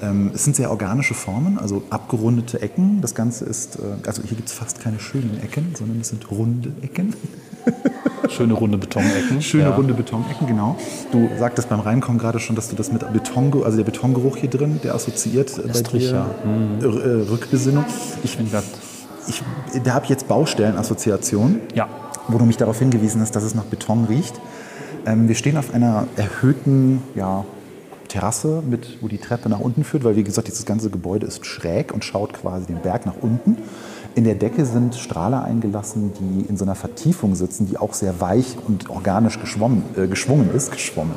Ähm, es sind sehr organische Formen, also abgerundete Ecken. Das Ganze ist, äh, also hier gibt es fast keine schönen Ecken, sondern es sind runde Ecken. Schöne runde Betonecken. Schöne ja. runde Betonecken, genau. Du sagtest beim Reinkommen gerade schon, dass du das mit Beton, also der Betongeruch hier drin, der assoziiert äh, bei dir ja. mhm. Rückbesinnung. Ich, ich, da habe ich jetzt Baustellenassoziation, ja. wo du mich darauf hingewiesen hast, dass es nach Beton riecht. Ähm, wir stehen auf einer erhöhten ja, Terrasse, mit, wo die Treppe nach unten führt, weil wie gesagt, dieses ganze Gebäude ist schräg und schaut quasi den Berg nach unten. In der Decke sind Strahler eingelassen, die in so einer Vertiefung sitzen, die auch sehr weich und organisch geschwommen, äh, geschwungen ist. Geschwommen.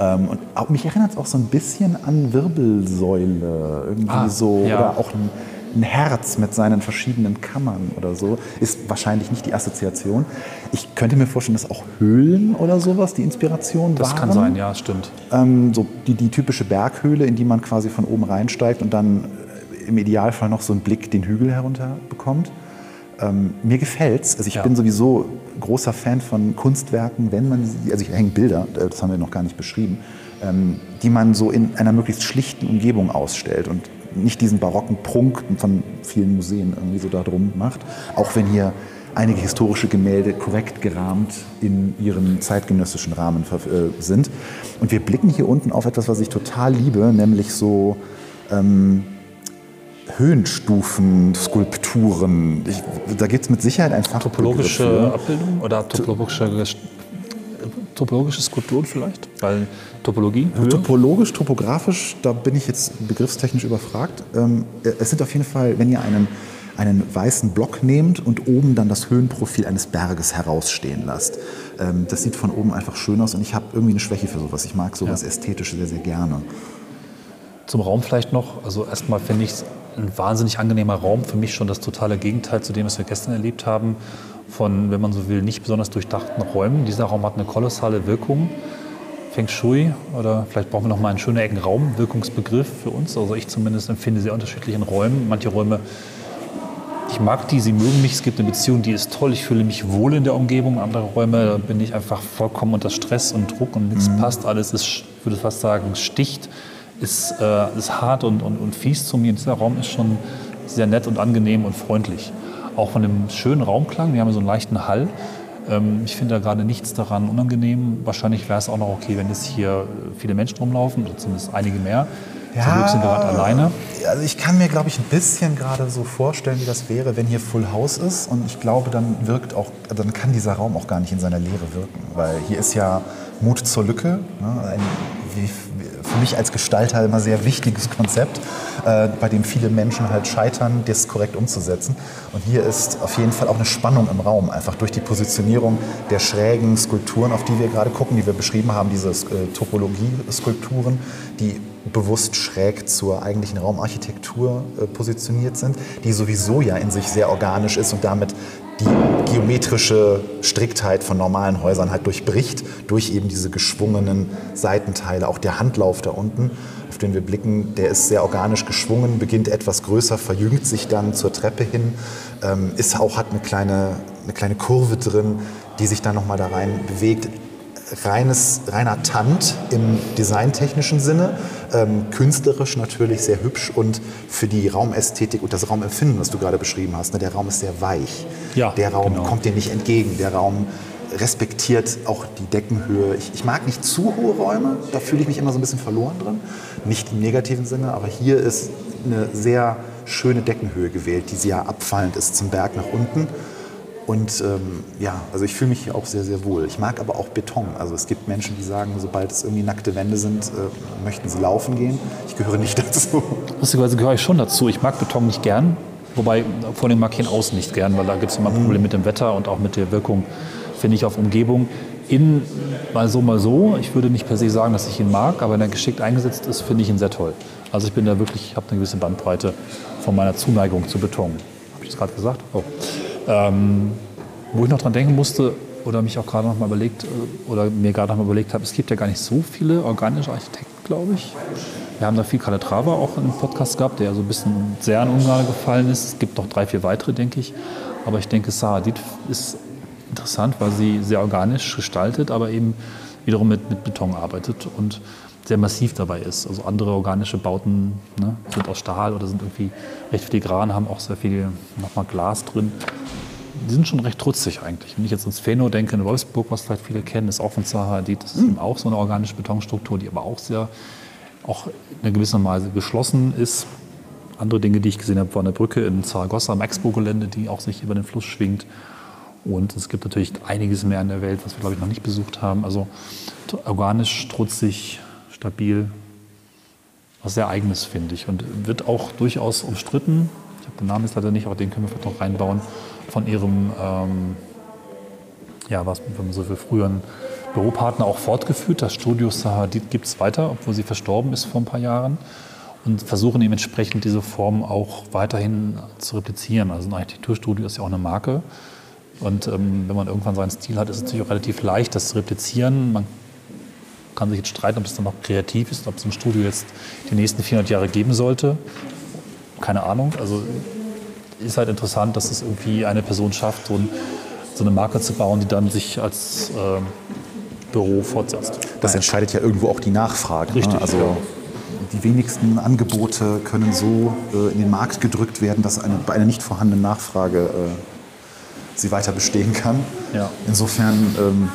Ähm, und auch, mich erinnert es auch so ein bisschen an Wirbelsäule. Irgendwie ah, so. Ja. Oder auch ein, ein Herz mit seinen verschiedenen Kammern oder so, ist wahrscheinlich nicht die Assoziation. Ich könnte mir vorstellen, dass auch Höhlen oder sowas die Inspiration das waren. Das kann sein, ja, stimmt. Ähm, so die, die typische Berghöhle, in die man quasi von oben reinsteigt und dann im Idealfall noch so einen Blick den Hügel herunter bekommt. Ähm, mir gefällt's. Also ich ja. bin sowieso großer Fan von Kunstwerken, wenn man sie, also ich hänge Bilder, äh, das haben wir noch gar nicht beschrieben, ähm, die man so in einer möglichst schlichten Umgebung ausstellt und nicht diesen barocken Prunk von vielen Museen irgendwie so da drum macht. Auch wenn hier einige historische Gemälde korrekt gerahmt in ihren zeitgenössischen Rahmen äh, sind. Und wir blicken hier unten auf etwas, was ich total liebe, nämlich so ähm, Höhenstufen, Skulpturen. Ich, da gibt es mit Sicherheit ein Fachbegriff Topologische. Abbildung oder topologische, topologische Skulpturen vielleicht? Weil Topologie? Höhe? Topologisch, topografisch, da bin ich jetzt begriffstechnisch überfragt. Ähm, es sind auf jeden Fall, wenn ihr einen, einen weißen Block nehmt und oben dann das Höhenprofil eines Berges herausstehen lasst. Ähm, das sieht von oben einfach schön aus und ich habe irgendwie eine Schwäche für sowas. Ich mag sowas ja. ästhetisch sehr, sehr gerne. Zum Raum vielleicht noch. Also erstmal finde ich es ein wahnsinnig angenehmer Raum. Für mich schon das totale Gegenteil zu dem, was wir gestern erlebt haben. Von, wenn man so will, nicht besonders durchdachten Räumen. Dieser Raum hat eine kolossale Wirkung. Feng Shui oder vielleicht brauchen wir noch mal einen schönen Ecken Raum, Wirkungsbegriff für uns. Also ich zumindest empfinde sehr unterschiedlich in Räumen. Manche Räume, ich mag die, sie mögen mich, es gibt eine Beziehung, die ist toll, ich fühle mich wohl in der Umgebung. Andere Räume, da bin ich einfach vollkommen unter Stress und Druck und nichts mhm. passt, alles ist, ich würde fast sagen, sticht ist, äh, ist hart und, und, und fies zu mir. Dieser Raum ist schon sehr nett und angenehm und freundlich. Auch von dem schönen Raumklang, wir haben so einen leichten Hall. Ähm, ich finde da gerade nichts daran unangenehm. Wahrscheinlich wäre es auch noch okay, wenn jetzt hier viele Menschen rumlaufen, oder zumindest einige mehr. Ja, Zum Glück sind wir gerade alleine. Also ich kann mir, glaube ich, ein bisschen gerade so vorstellen, wie das wäre, wenn hier Full House ist. Und ich glaube, dann wirkt auch, dann kann dieser Raum auch gar nicht in seiner Leere wirken. Weil hier ist ja Mut zur Lücke. Ne? Ein, wie, für mich als Gestalter immer sehr wichtiges Konzept, äh, bei dem viele Menschen halt scheitern, das korrekt umzusetzen. Und hier ist auf jeden Fall auch eine Spannung im Raum, einfach durch die Positionierung der schrägen Skulpturen, auf die wir gerade gucken, die wir beschrieben haben, diese äh, Topologie-Skulpturen, die bewusst schräg zur eigentlichen Raumarchitektur äh, positioniert sind, die sowieso ja in sich sehr organisch ist und damit die geometrische Striktheit von normalen Häusern halt durchbricht, durch eben diese geschwungenen Seitenteile. Auch der Handlauf da unten, auf den wir blicken, der ist sehr organisch geschwungen, beginnt etwas größer, verjüngt sich dann zur Treppe hin, ähm, ist auch, hat eine kleine, eine kleine Kurve drin, die sich dann nochmal da rein bewegt reines, reiner Tant im designtechnischen Sinne, ähm, künstlerisch natürlich sehr hübsch und für die Raumästhetik und das Raumempfinden, was du gerade beschrieben hast, ne, der Raum ist sehr weich. Ja, der Raum genau. kommt dir nicht entgegen, der Raum respektiert auch die Deckenhöhe. Ich, ich, mag nicht zu hohe Räume, da fühle ich mich immer so ein bisschen verloren drin. Nicht im negativen Sinne, aber hier ist eine sehr schöne Deckenhöhe gewählt, die sehr abfallend ist zum Berg nach unten. Und ähm, ja, also ich fühle mich hier auch sehr, sehr wohl. Ich mag aber auch Beton. Also es gibt Menschen, die sagen, sobald es irgendwie nackte Wände sind, äh, möchten sie laufen gehen. Ich gehöre nicht dazu. Lustigerweise gehöre ich schon dazu. Ich mag Beton nicht gern. Wobei vor dem mag ich ihn außen nicht gern, weil da gibt es immer Probleme mit dem Wetter und auch mit der Wirkung finde ich auf Umgebung in mal so, mal so. Ich würde nicht per se sagen, dass ich ihn mag, aber wenn er geschickt eingesetzt ist, finde ich ihn sehr toll. Also ich bin da wirklich, ich habe eine gewisse Bandbreite von meiner Zuneigung zu Beton. Habe ich das gerade gesagt? Oh. Ähm, wo ich noch dran denken musste oder mich auch gerade noch mal überlegt äh, oder mir gerade noch mal überlegt habe, es gibt ja gar nicht so viele organische Architekten, glaube ich. Wir haben da viel Calatrava auch einem Podcast gehabt, der so ein bisschen sehr an Ungarn gefallen ist. Es gibt noch drei, vier weitere, denke ich. Aber ich denke, Sahadid ist interessant, weil sie sehr organisch gestaltet, aber eben wiederum mit, mit Beton arbeitet und sehr massiv dabei ist. Also andere organische Bauten ne, sind aus Stahl oder sind irgendwie recht filigran, haben auch sehr viel nochmal Glas drin. Die sind schon recht trutzig eigentlich. Wenn ich jetzt ins Pheno denke, in Wolfsburg, was vielleicht viele kennen, ist auch von Zaha das ist eben auch so eine organische Betonstruktur, die aber auch sehr, auch in einer gewissen Weise geschlossen ist. Andere Dinge, die ich gesehen habe, war eine Brücke in Zaragoza am Expo-Gelände, die auch sich über den Fluss schwingt. Und es gibt natürlich einiges mehr in der Welt, was wir, glaube ich, noch nicht besucht haben. Also organisch, trutzig, stabil, was sehr Eigenes, finde ich. Und wird auch durchaus umstritten. Ich habe den Namen jetzt leider nicht, aber den können wir vielleicht noch reinbauen. Von ihrem, ähm, ja, was wenn man so will, früheren Büropartner auch fortgeführt. Das Studio Sahadid gibt es weiter, obwohl sie verstorben ist vor ein paar Jahren. Und versuchen eben entsprechend diese Form auch weiterhin zu replizieren. Also ein Architekturstudio ist ja auch eine Marke. Und ähm, wenn man irgendwann seinen Stil hat, ist es natürlich auch relativ leicht, das zu replizieren. Man kann sich jetzt streiten, ob es dann noch kreativ ist, ob es im Studio jetzt die nächsten 400 Jahre geben sollte. Keine Ahnung. Also ist halt interessant, dass es irgendwie eine Person schafft, so, ein, so eine Marke zu bauen, die dann sich als äh, Büro fortsetzt. Das entscheidet ja irgendwo auch die Nachfrage. Richtig, Ne? Also ja. die wenigsten Angebote können so äh, in den Markt gedrückt werden, dass eine, bei einer nicht vorhandenen Nachfrage äh, sie weiter bestehen kann. Ja. Insofern ähm,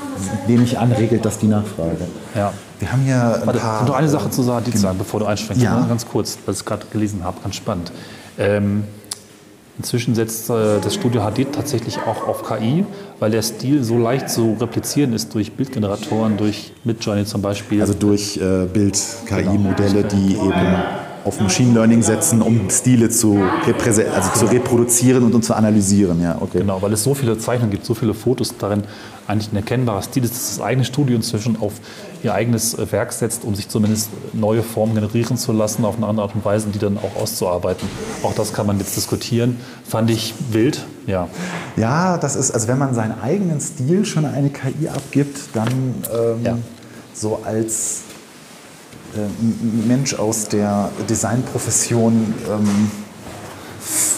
nehme ich an, regelt das die Nachfrage. Ja. Wir haben hier ein Warte, paar. noch eine Sache zu Sahadid genau. sagen, bevor du einschränkst. Ja. Ganz kurz, was ich gerade gelesen habe, ganz spannend. Ähm, inzwischen setzt äh, das Studio Hadid tatsächlich auch auf KI, weil der Stil so leicht zu replizieren ist durch Bildgeneratoren, durch Midjourney zum Beispiel. Also durch äh, Bild-KI-Modelle, die eben auf Machine Learning setzen, um Stile zu, also zu reproduzieren und, und zu analysieren. Ja, okay. Genau, weil es so viele Zeichnungen gibt, so viele Fotos darin, eigentlich ein erkennbarer Stil ist, dass das eigene Studio inzwischen auf ihr eigenes äh, Werk setzt, um sich zumindest neue Formen generieren zu lassen, auf eine andere Art und Weise, die dann auch auszuarbeiten. Auch das kann man jetzt diskutieren. Fand ich wild, ja. Ja, das ist, also wenn man seinen eigenen Stil schon eine KI abgibt, dann ähm, Ja. so als Mensch aus der Designprofession, ähm,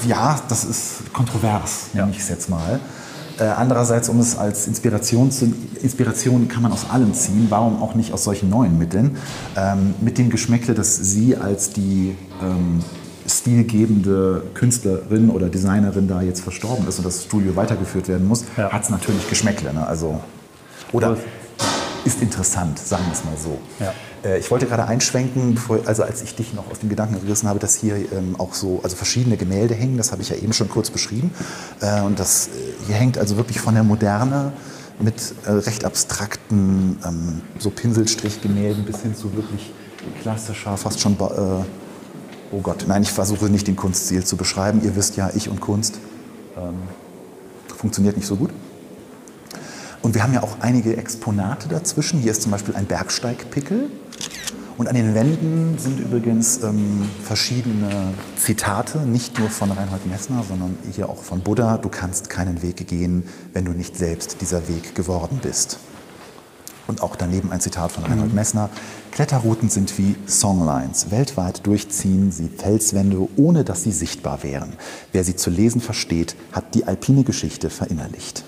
ja, das ist kontrovers, Ja. nenne ich es jetzt mal. Äh, andererseits, um es als Inspiration zu, Inspiration kann man aus allem ziehen, warum auch nicht aus solchen neuen Mitteln, ähm, mit dem Geschmäckle, dass sie als die ähm, stilgebende Künstlerin oder Designerin da jetzt verstorben ist und das Studio weitergeführt werden muss, Ja. hat es natürlich Geschmäckle. Ne? Also, oder ist interessant, sagen wir es mal so. Ja. Äh, Ich wollte gerade einschwenken, bevor, also als ich dich noch aus dem Gedanken gerissen habe, dass hier ähm, auch so also verschiedene Gemälde hängen, das habe ich ja eben schon kurz beschrieben. Äh, und das äh, hier hängt also wirklich von der Moderne mit äh, recht abstrakten ähm, so Pinselstrichgemälden bis hin zu wirklich klassischer, fast schon, oh Gott, nein, ich versuche nicht den Kunststil zu beschreiben. Ihr wisst ja, ich und Kunst ähm, funktioniert nicht so gut. Und wir haben ja auch einige Exponate dazwischen. Hier ist zum Beispiel ein Bergsteigpickel. Und an den Wänden sind übrigens ähm, verschiedene Zitate, nicht nur von Reinhold Messner, sondern hier auch von Buddha. Du kannst keinen Weg gehen, wenn du nicht selbst dieser Weg geworden bist. Und auch daneben ein Zitat von Reinhold Messner. Kletterrouten sind wie Songlines. Weltweit durchziehen sie Felswände, ohne dass sie sichtbar wären. Wer sie zu lesen versteht, hat die alpine Geschichte verinnerlicht.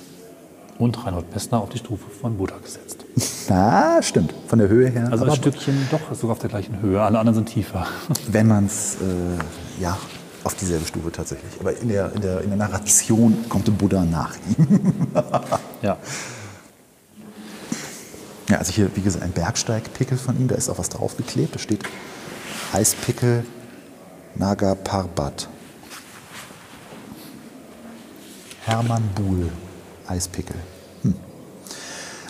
Und Reinhold Messner auf die Stufe von Buddha gesetzt. Ah, stimmt. Von der Höhe her. Also ein Stückchen doch sogar auf der gleichen Höhe. Alle anderen sind tiefer. wenn man es, äh, ja, auf dieselbe Stufe tatsächlich. Aber in der, in der, in der Narration kommt der Buddha nach ihm. ja. Ja, also hier, wie gesagt, ein Bergsteigpickel von ihm, da ist auch was draufgeklebt. Da steht Eispickel Naga Parbat. Hermann Buhl, Eispickel.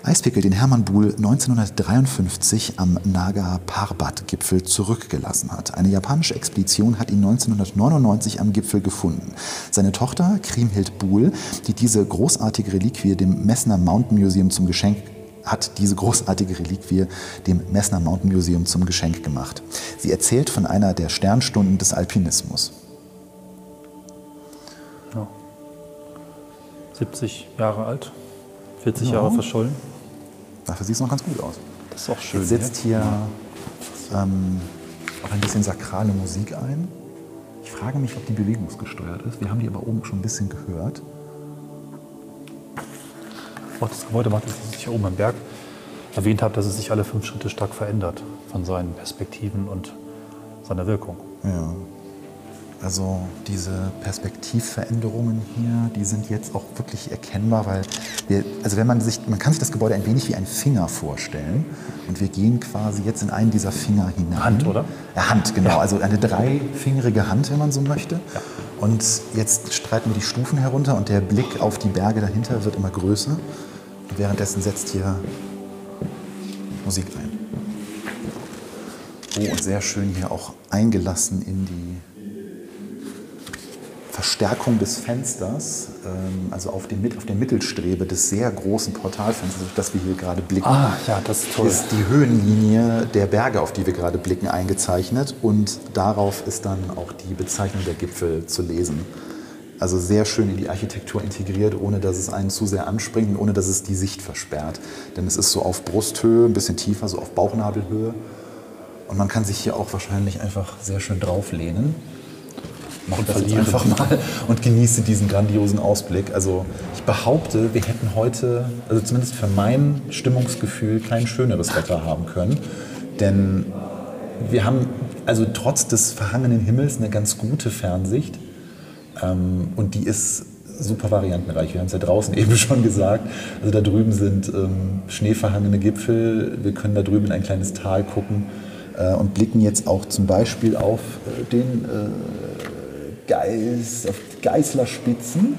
Eispickel, den Hermann Buhl 1953 am Naga Parbat-Gipfel zurückgelassen hat. Eine japanische Expedition hat ihn 1999 am Gipfel gefunden. Seine Tochter Kriemhild Buhl, die diese großartige Reliquie dem Messner Mountain Museum zum Geschenk hat diese großartige Reliquie dem Messner Mountain Museum zum Geschenk gemacht. Sie erzählt von einer der Sternstunden des Alpinismus. Ja. 70 Jahre alt, 40 Ja. Jahre verschollen. Dafür sieht es noch ganz gut aus. Das ist auch schön. Jetzt setzt hier ähm, auch ein bisschen sakrale Musik ein. Ich frage mich, ob die bewegungsgesteuert ist. Wir haben die aber oben schon ein bisschen gehört. Auch das Gebäude macht, dass ich hier oben am Berg erwähnt habe, dass es sich alle fünf Schritte stark verändert von seinen Perspektiven und seiner Wirkung. Ja. Also diese Perspektivveränderungen hier, die sind jetzt auch wirklich erkennbar, weil wir, also wenn man sich, man kann sich das Gebäude ein wenig wie ein Finger vorstellen und wir gehen quasi jetzt in einen dieser Finger hinein. Hand, oder? Ja, Hand, genau. Also eine dreifingerige Hand, wenn man so möchte. Und jetzt streiten wir die Stufen herunter und der Blick auf die Berge dahinter wird immer größer. Und währenddessen setzt hier Musik ein. Oh, und sehr schön hier auch eingelassen in die Verstärkung des Fensters, ähm, also auf, den, Mit- auf der Mittelstrebe des sehr großen Portalfensters, auf das wir hier gerade blicken. Ah, ja, das ist toll. Ist die Höhenlinie der Berge, auf die wir gerade blicken, eingezeichnet und darauf ist dann auch die Bezeichnung der Gipfel zu lesen. Also sehr schön in die Architektur integriert, ohne dass es einen zu sehr anspringt und ohne dass es die Sicht versperrt. Denn es ist so auf Brusthöhe, ein bisschen tiefer, so auf Bauchnabelhöhe. Und man kann sich hier auch wahrscheinlich einfach sehr schön drauflehnen. Mach das jetzt verlieren. einfach mal und genieße diesen grandiosen Ausblick. Also ich behaupte, wir hätten heute, also zumindest für mein Stimmungsgefühl, kein schöneres Wetter haben können. Denn wir haben also trotz des verhangenen Himmels eine ganz gute Fernsicht. Ähm, und die ist super variantenreich. Wir haben es ja draußen eben schon gesagt. Also da drüben sind ähm, schneeverhangene Gipfel. Wir können da drüben in ein kleines Tal gucken äh, und blicken jetzt auch zum Beispiel auf äh, den äh, Geis, auf Geißlerspitzen,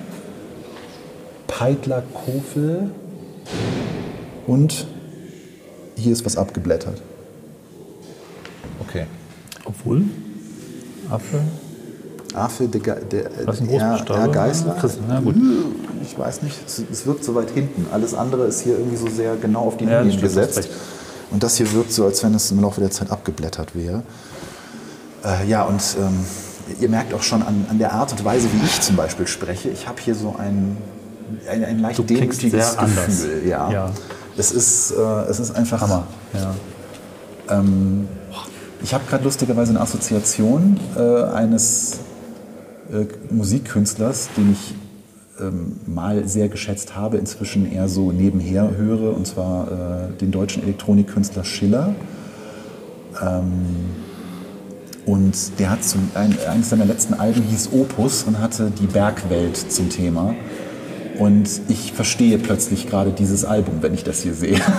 Peitler Kofel und hier ist was abgeblättert. Okay. Obwohl, Apfel, Affe, der, Ge- ist ein der Großbuchstabe. Herr Geißler. Na gut. Ich weiß nicht, es, es wirkt so weit hinten. Alles andere ist hier irgendwie so sehr genau auf die Ja, das Linien gesetzt. Und das hier wirkt so, als wenn es im Laufe der Zeit abgeblättert wäre. Äh, ja, und ähm, ihr merkt auch schon an, an der Art und Weise, wie ich zum Beispiel spreche, ich habe hier so ein, ein, ein leicht Du demütiges. Gefühl. Ja. Ja. Es, ist, äh, es ist einfach Hammer. Ja. ähm, ich habe gerade lustigerweise eine Assoziation äh, eines äh, Musikkünstlers, den ich ähm, mal sehr geschätzt habe, inzwischen eher so nebenher höre, und zwar äh, den deutschen Elektronikkünstler Schiller. Ähm, und der hat zum, ein, eines seiner letzten Alben hieß Opus und hatte die Bergwelt zum Thema. Und ich verstehe plötzlich gerade dieses Album, wenn ich das hier sehe.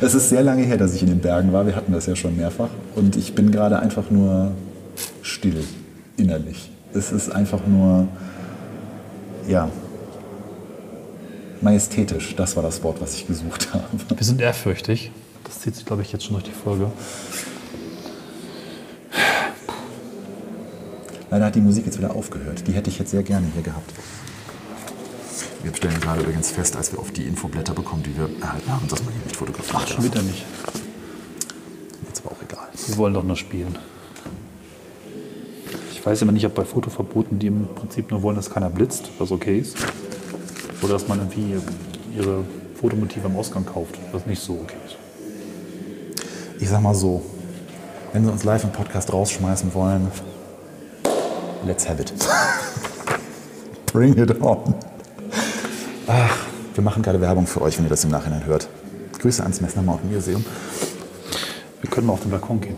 Es ist sehr lange her, dass ich in den Bergen war. Wir hatten das ja schon mehrfach. Und ich bin gerade einfach nur still, innerlich. Es ist einfach nur, ja, majestätisch. Das war das Wort, was ich gesucht habe. Wir sind ehrfürchtig. Das zieht sich, glaube ich, jetzt schon durch die Folge. Leider hat die Musik jetzt wieder aufgehört. Die hätte ich jetzt sehr gerne hier gehabt. Wir stellen gerade übrigens fest, als wir auf die Infoblätter bekommen, die wir erhalten haben, dass man hier nicht fotografieren Ach, schon wieder nicht. Jetzt aber auch egal. Wir wollen doch nur spielen. Ich weiß immer nicht, ob bei Fotoverboten die im Prinzip nur wollen, dass keiner blitzt, was okay ist. Oder dass man irgendwie ihre Fotomotive am Ausgang kauft, was nicht so okay ist. Ich sag mal so, wenn sie uns live im Podcast rausschmeißen wollen, let's have it. Bring it on. Ach, wir machen gerade Werbung für euch, wenn ihr das im Nachhinein hört. Grüße ans Messner Mountain Museum. Wir können mal auf den Balkon gehen.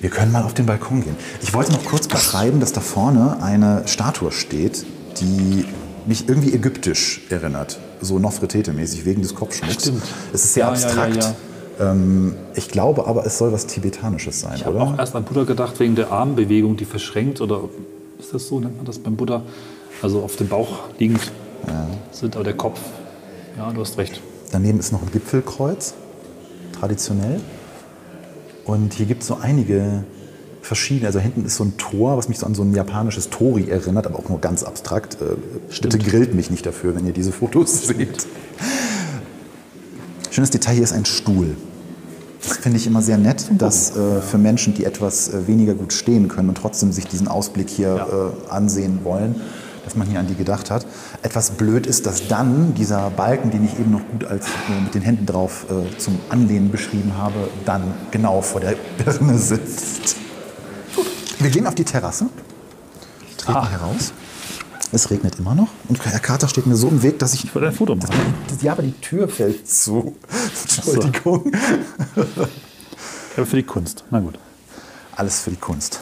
Wir können mal auf den Balkon gehen. Ich wollte noch kurz beschreiben, dass da vorne eine Statue steht, die mich irgendwie ägyptisch erinnert. So Nofretete-mäßig, wegen des Kopfschmucks. Stimmt. Es ist sehr Ja, ja, abstrakt. ja, Ähm, ich glaube aber, es soll was Tibetanisches sein, Ich habe oder? auch erst an Buddha gedacht, wegen der Armbewegung, die verschränkt, oder ist das so, nennt man das beim Buddha? Also auf dem Bauch liegend sind, aber der Kopf, ja, du hast recht. daneben ist noch ein Gipfelkreuz, traditionell. Und hier gibt es so einige verschiedene, also hinten ist so ein Tor, was mich so an so ein japanisches Tori erinnert, aber auch nur ganz abstrakt. Äh, bitte grillt mich nicht dafür, wenn ihr diese Fotos seht. Schönes Detail hier ist ein Stuhl. Das finde ich immer sehr nett, dass äh, für Menschen, die etwas äh, weniger gut stehen können und trotzdem sich diesen Ausblick hier äh, ansehen wollen, dass man hier an die gedacht hat. Etwas blöd ist, dass dann dieser Balken, den ich eben noch gut als äh, mit den Händen drauf äh, zum Anlehnen beschrieben habe, dann genau vor der Birne sitzt. Wir gehen auf die Terrasse, treten Ah. heraus. Es regnet immer noch und Herr Kater steht mir so im Weg, dass ich Ich wollte ein Foto machen. ja, aber die Tür fällt zu. Entschuldigung. Aber für die Kunst. Na gut. Alles für die Kunst.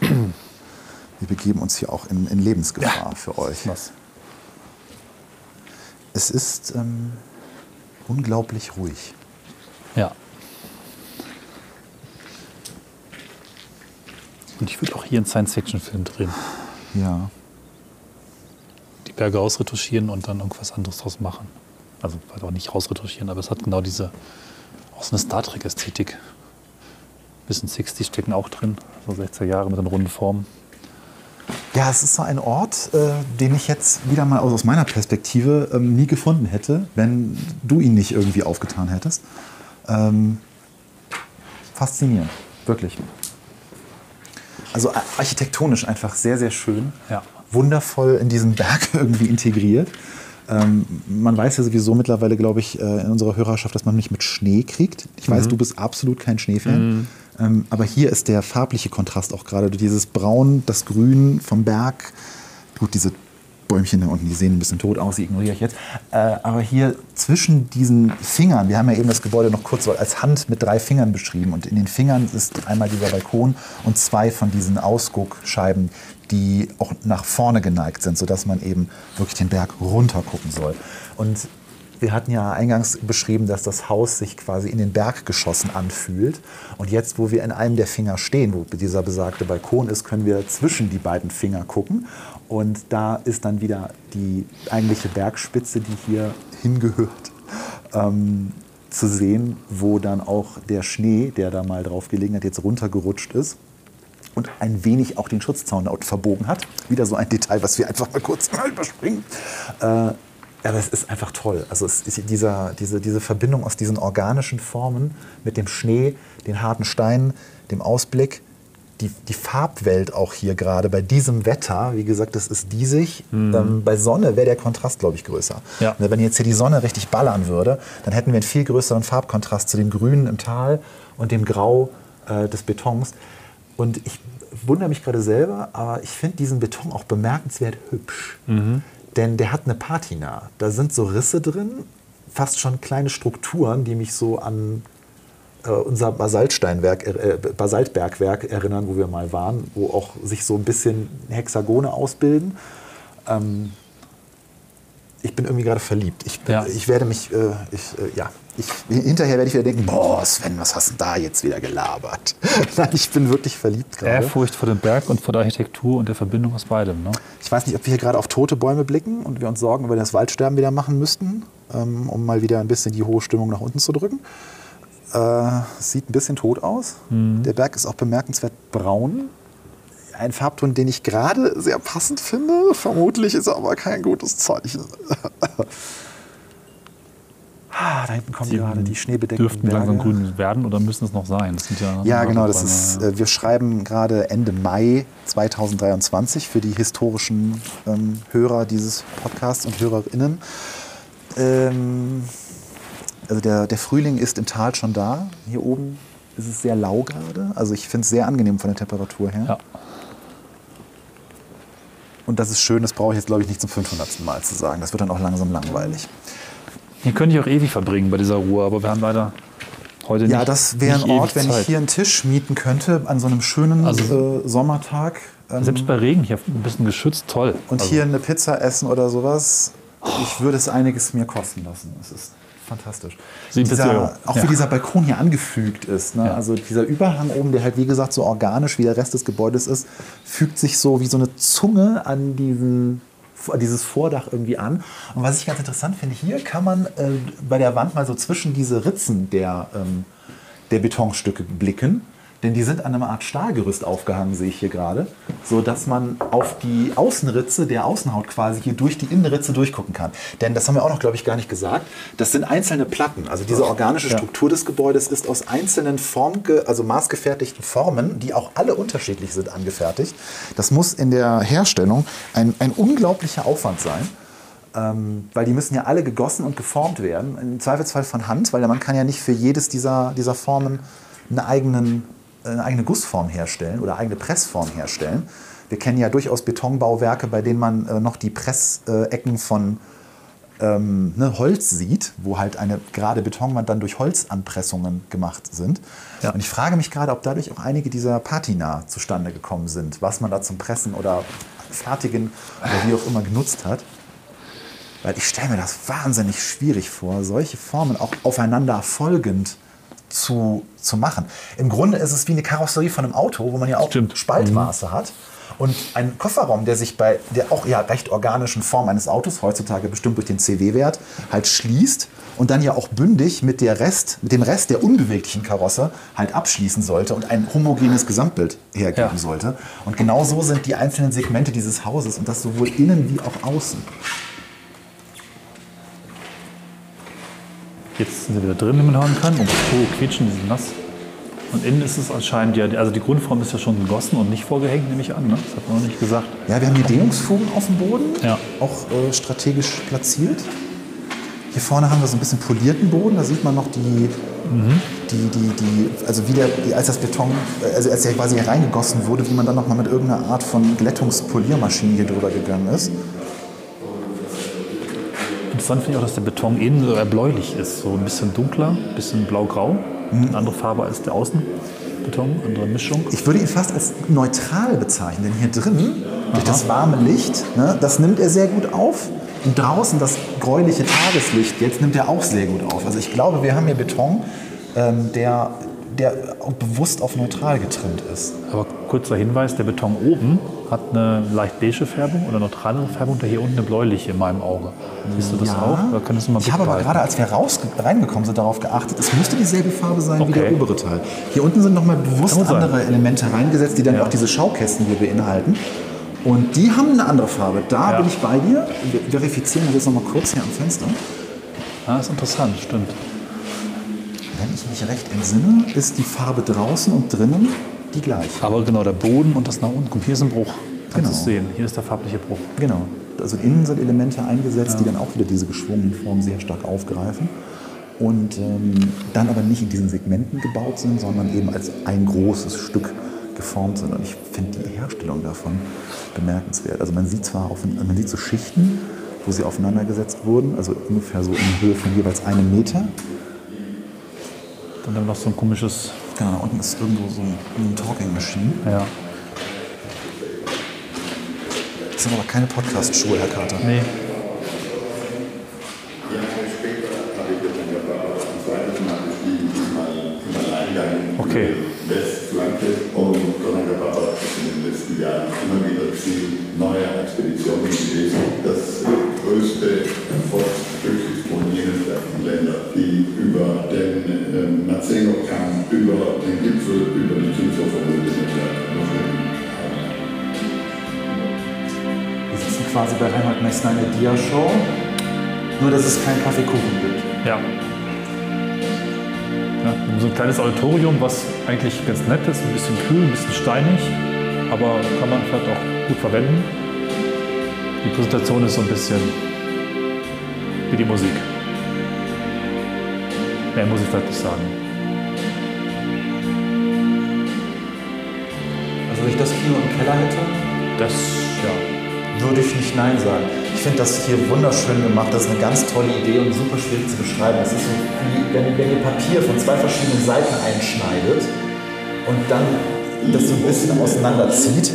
Wir begeben uns hier auch in, in Lebensgefahr für euch. Was? Es ist ähm, unglaublich ruhig. Ja. Und ich würde auch hier einen Science-Fiction-Film drehen. Ja. Berge ausretuschieren und dann irgendwas anderes draus machen. Also halt auch nicht rausretuschieren, aber es hat genau diese, auch so eine Star Trek-Ästhetik. Bisschen 60 stecken auch drin, so 60er Jahre mit den runden Formen. Ja, es ist so ein Ort, äh, den ich jetzt wieder mal aus meiner Perspektive ähm, nie gefunden hätte, wenn du ihn nicht irgendwie aufgetan hättest. Ähm, faszinierend, wirklich. Also architektonisch einfach sehr, sehr schön. Ja. Wundervoll in diesen Berg irgendwie integriert. Ähm, man weiß ja sowieso mittlerweile, glaube ich, äh, in unserer Hörerschaft, dass man nicht mit Schnee kriegt. Ich weiß, du bist absolut kein Schneefan. Ähm, aber hier ist der farbliche Kontrast auch gerade. Dieses Braun, das Grün vom Berg. Gut, diese Bäumchen da unten, die sehen ein bisschen tot aus, die ignoriere ich jetzt. Äh, aber hier zwischen diesen Fingern, wir haben ja eben das Gebäude noch kurz so als Hand mit drei Fingern beschrieben. Und in den Fingern ist einmal dieser Balkon und zwei von diesen Ausguckscheiben, die auch nach vorne geneigt sind, sodass man eben wirklich den Berg runter gucken soll. Und wir hatten ja eingangs beschrieben, dass das Haus sich quasi in den Berg geschossen anfühlt. Und jetzt, wo wir in einem der Finger stehen, wo dieser besagte Balkon ist, können wir zwischen die beiden Finger gucken. Und da ist dann wieder die eigentliche Bergspitze, die hier hingehört, ähm, zu sehen, wo dann auch der Schnee, der da mal drauf gelegen hat, jetzt runtergerutscht ist und ein wenig auch den Schutzzaun verbogen hat. Wieder so ein Detail, was wir einfach mal kurz mal überspringen. Äh, aber es ist einfach toll. Also es ist dieser, diese, diese Verbindung aus diesen organischen Formen mit dem Schnee, den harten Steinen, dem Ausblick, die, die Farbwelt auch hier gerade bei diesem Wetter, wie gesagt, das ist diesig. Ähm, bei Sonne wäre der Kontrast, glaube ich, größer. Ja. Ne, Wenn jetzt hier die Sonne richtig ballern würde, dann hätten wir einen viel größeren Farbkontrast zu dem Grünen im Tal und dem Grau äh, des Betons. Und ich wundere mich gerade selber, aber ich finde diesen Beton auch bemerkenswert hübsch. Denn der hat eine Patina. Da sind so Risse drin, fast schon kleine Strukturen, die mich so an äh, unser Basaltsteinwerk, äh, Basaltbergwerk erinnern, wo wir mal waren, wo auch sich so ein bisschen Hexagone ausbilden. Ähm, ich bin irgendwie gerade verliebt. Ich, bin, Ja. ich werde mich, äh, ich, äh, ja, ich, hinterher werde ich wieder denken, boah, Sven, was hast du da jetzt wieder gelabert? Nein, ich bin wirklich verliebt gerade. Ehrfurcht vor dem Berg und vor der Architektur und der Verbindung aus beidem. Ne? Ich weiß nicht, ob wir hier gerade auf tote Bäume blicken und wir uns Sorgen über das Waldsterben wieder machen müssten, ähm, um mal wieder ein bisschen die hohe Stimmung nach unten zu drücken. Äh, sieht ein bisschen tot aus. Der Berg ist auch bemerkenswert braun. Ein Farbton, den ich gerade sehr passend finde. Vermutlich ist er aber kein gutes Zeichen. ah, da hinten kommen gerade die schneebedeckten Dürften Berge. langsam grün werden oder müssen es noch sein? Das sind ja, Ja, genau. Das ist, äh, wir schreiben gerade Ende Mai 2023 für die historischen ähm, Hörer dieses Podcasts und Hörerinnen. Ähm, also der, der Frühling ist im Tal schon da. Hier oben ist es sehr lau gerade. Also ich finde es sehr angenehm von der Temperatur her. Ja. Und das ist schön, das brauche ich jetzt, glaube ich, nicht zum 500. Mal zu sagen. Das wird dann auch langsam langweilig. Hier könnte ich auch ewig verbringen bei dieser Ruhe, aber wir haben leider heute nicht. Ja, das wäre ein Ort, wenn ich Zeit. hier einen Tisch mieten könnte an so einem schönen Also- äh, Sommertag. Ähm, Selbst bei Regen hier ein bisschen geschützt, toll. Und Also, hier eine Pizza essen oder sowas, ich würde es einiges mir kosten lassen. Es ist fantastisch. Dieser, ja. auch Ja. wie dieser Balkon hier angefügt ist. Ne? Ja. Also dieser Überhang oben, der halt wie gesagt so organisch wie der Rest des Gebäudes ist, fügt sich so wie so eine Zunge an diesen dieses Vordach irgendwie an. Und was ich ganz interessant finde, hier kann man äh, bei der Wand mal so zwischen diese Ritzen der, ähm, der Betonstücke blicken. Denn die sind an einer Art Stahlgerüst aufgehangen, sehe ich hier gerade, so dass man auf die Außenritze der Außenhaut quasi hier durch die Innenritze durchgucken kann. Denn das haben wir auch noch, glaube ich, gar nicht gesagt. Das sind einzelne Platten. Also diese organische Struktur des Gebäudes ist aus einzelnen Form, also maßgefertigten Formen, die auch alle unterschiedlich sind, angefertigt. Das muss in der Herstellung ein, ein unglaublicher Aufwand sein. Ähm, weil die müssen ja alle gegossen und geformt werden. Im Zweifelsfall von Hand, weil man kann ja nicht für jedes dieser, dieser Formen einen eigenen eine eigene Gussform herstellen oder eigene Pressform herstellen. Wir kennen ja durchaus Betonbauwerke, bei denen man äh, noch die Pressecken von ähm, ne, Holz sieht, wo halt eine gerade Betonwand dann durch Holzanpressungen gemacht sind. Ja. Und ich frage mich gerade, ob dadurch auch einige dieser Patina zustande gekommen sind, was man da zum Pressen oder Fertigen oder wie auch immer genutzt hat. Weil ich stelle mir das wahnsinnig schwierig vor, solche Formen auch aufeinander folgend zu, zu machen. Im Grunde ist es wie eine Karosserie von einem Auto, wo man ja auch Stimmt. Spaltmaße mhm. hat. Und ein Kofferraum, der sich bei der auch ja recht organischen Form eines Autos, heutzutage bestimmt durch den CW-Wert, halt schließt und dann ja auch bündig mit, der Rest, mit dem Rest der unbeweglichen Karosse halt abschließen sollte und ein homogenes Gesamtbild hergeben ja. sollte. Und genau so sind die einzelnen Segmente dieses Hauses und das sowohl innen wie auch außen. Jetzt sind sie wieder drin, wie man hören kann. Und oh, quietschen, die sind nass. Und innen ist es anscheinend ja, also die Grundform ist ja schon gegossen und nicht vorgehängt, nehme ich an. Ne? Das hat man noch nicht gesagt. Ja, wir haben hier Dehnungsfugen auf dem Boden, ja. auch äh, strategisch platziert. Hier vorne haben wir so ein bisschen polierten Boden, da sieht man noch die, mhm. die, die, die also wie der, als das Beton, äh, also als der quasi hier reingegossen wurde, wie man dann nochmal mit irgendeiner Art von Glättungspoliermaschine hier drüber gegangen ist. Interessant finde ich auch, dass der Beton innen so erbläulich ist. So ein bisschen dunkler, ein bisschen blau-grau. Mhm. Eine andere Farbe als der Außenbeton, andere Mischung. Ich würde ihn fast als neutral bezeichnen, denn hier drin, durch das warme Licht, ne, das nimmt er sehr gut auf. Und draußen das gräuliche Tageslicht, jetzt nimmt er auch sehr gut auf. Also ich glaube, wir haben hier Beton, ähm, der der bewusst auf neutral getrimmt ist. Aber kurzer Hinweis, der Beton oben hat eine leicht beige Färbung oder neutralere Färbung, der hier unten eine bläuliche in meinem Auge. Siehst du das ja. auch? Oder könntest du mal ich habe aber gerade, als wir raus, reingekommen sind, darauf geachtet, es müsste dieselbe Farbe sein okay. wie der obere Teil. Hier unten sind nochmal bewusst andere sein. Elemente reingesetzt, die dann ja. auch diese Schaukästen hier beinhalten. Und die haben eine andere Farbe. Da ja. bin ich bei dir. Wir verifizieren das jetzt nochmal kurz hier am Fenster. Ah, ist interessant, stimmt wenn ich mich recht entsinne, ist die Farbe draußen und drinnen die gleiche. Aber genau, der Boden und das nach unten. Guck, hier ist ein Bruch. Kannst genau. du sehen. Hier ist der farbliche Bruch. Genau. Also innen sind Elemente eingesetzt, ja. die dann auch wieder diese geschwungenen Formen sehr stark aufgreifen. Und ähm, dann aber nicht in diesen Segmenten gebaut sind, sondern eben als ein großes Stück geformt sind. Und ich finde die Herstellung davon bemerkenswert. Also man sieht zwar auf, man sieht so Schichten, wo sie aufeinandergesetzt wurden, also ungefähr so in Höhe von jeweils einem Meter. Und dann noch so ein komisches. Genau, da unten ist irgendwo so ein Talking Machine. Ja. Das sind aber keine Podcast-Schuhe, Herr Carter. Nee. Okay. Westflanke und Donnergebauer ist in den letzten Jahren immer wieder Ziel neuer Expeditionen gewesen. Das größte Erfolgsstück ist von jenen Ländern, die über den äh, Marzeno-Kamm, über den Gipfel, über die Kieferverbunde Wir sitzen quasi bei Reinhold Messner in der Dia-Show, nur dass es keinen Kaffeekuchen gibt. Ja. Ja, so ein kleines Auditorium, was eigentlich ganz nett ist, ein bisschen kühl, ein bisschen steinig, aber kann man vielleicht auch gut verwenden. Die Präsentation ist so ein bisschen wie die Musik. Mehr muss ich nicht sagen. Also wenn ich das Kino im Keller hätte, das ja. würde ich nicht Nein sagen. Ich finde das hier wunderschön gemacht. Das ist eine ganz tolle Idee und super schwierig zu beschreiben. Es ist so, wie wenn, wenn ihr Papier von zwei verschiedenen Seiten einschneidet und dann das so ein bisschen auseinanderzieht.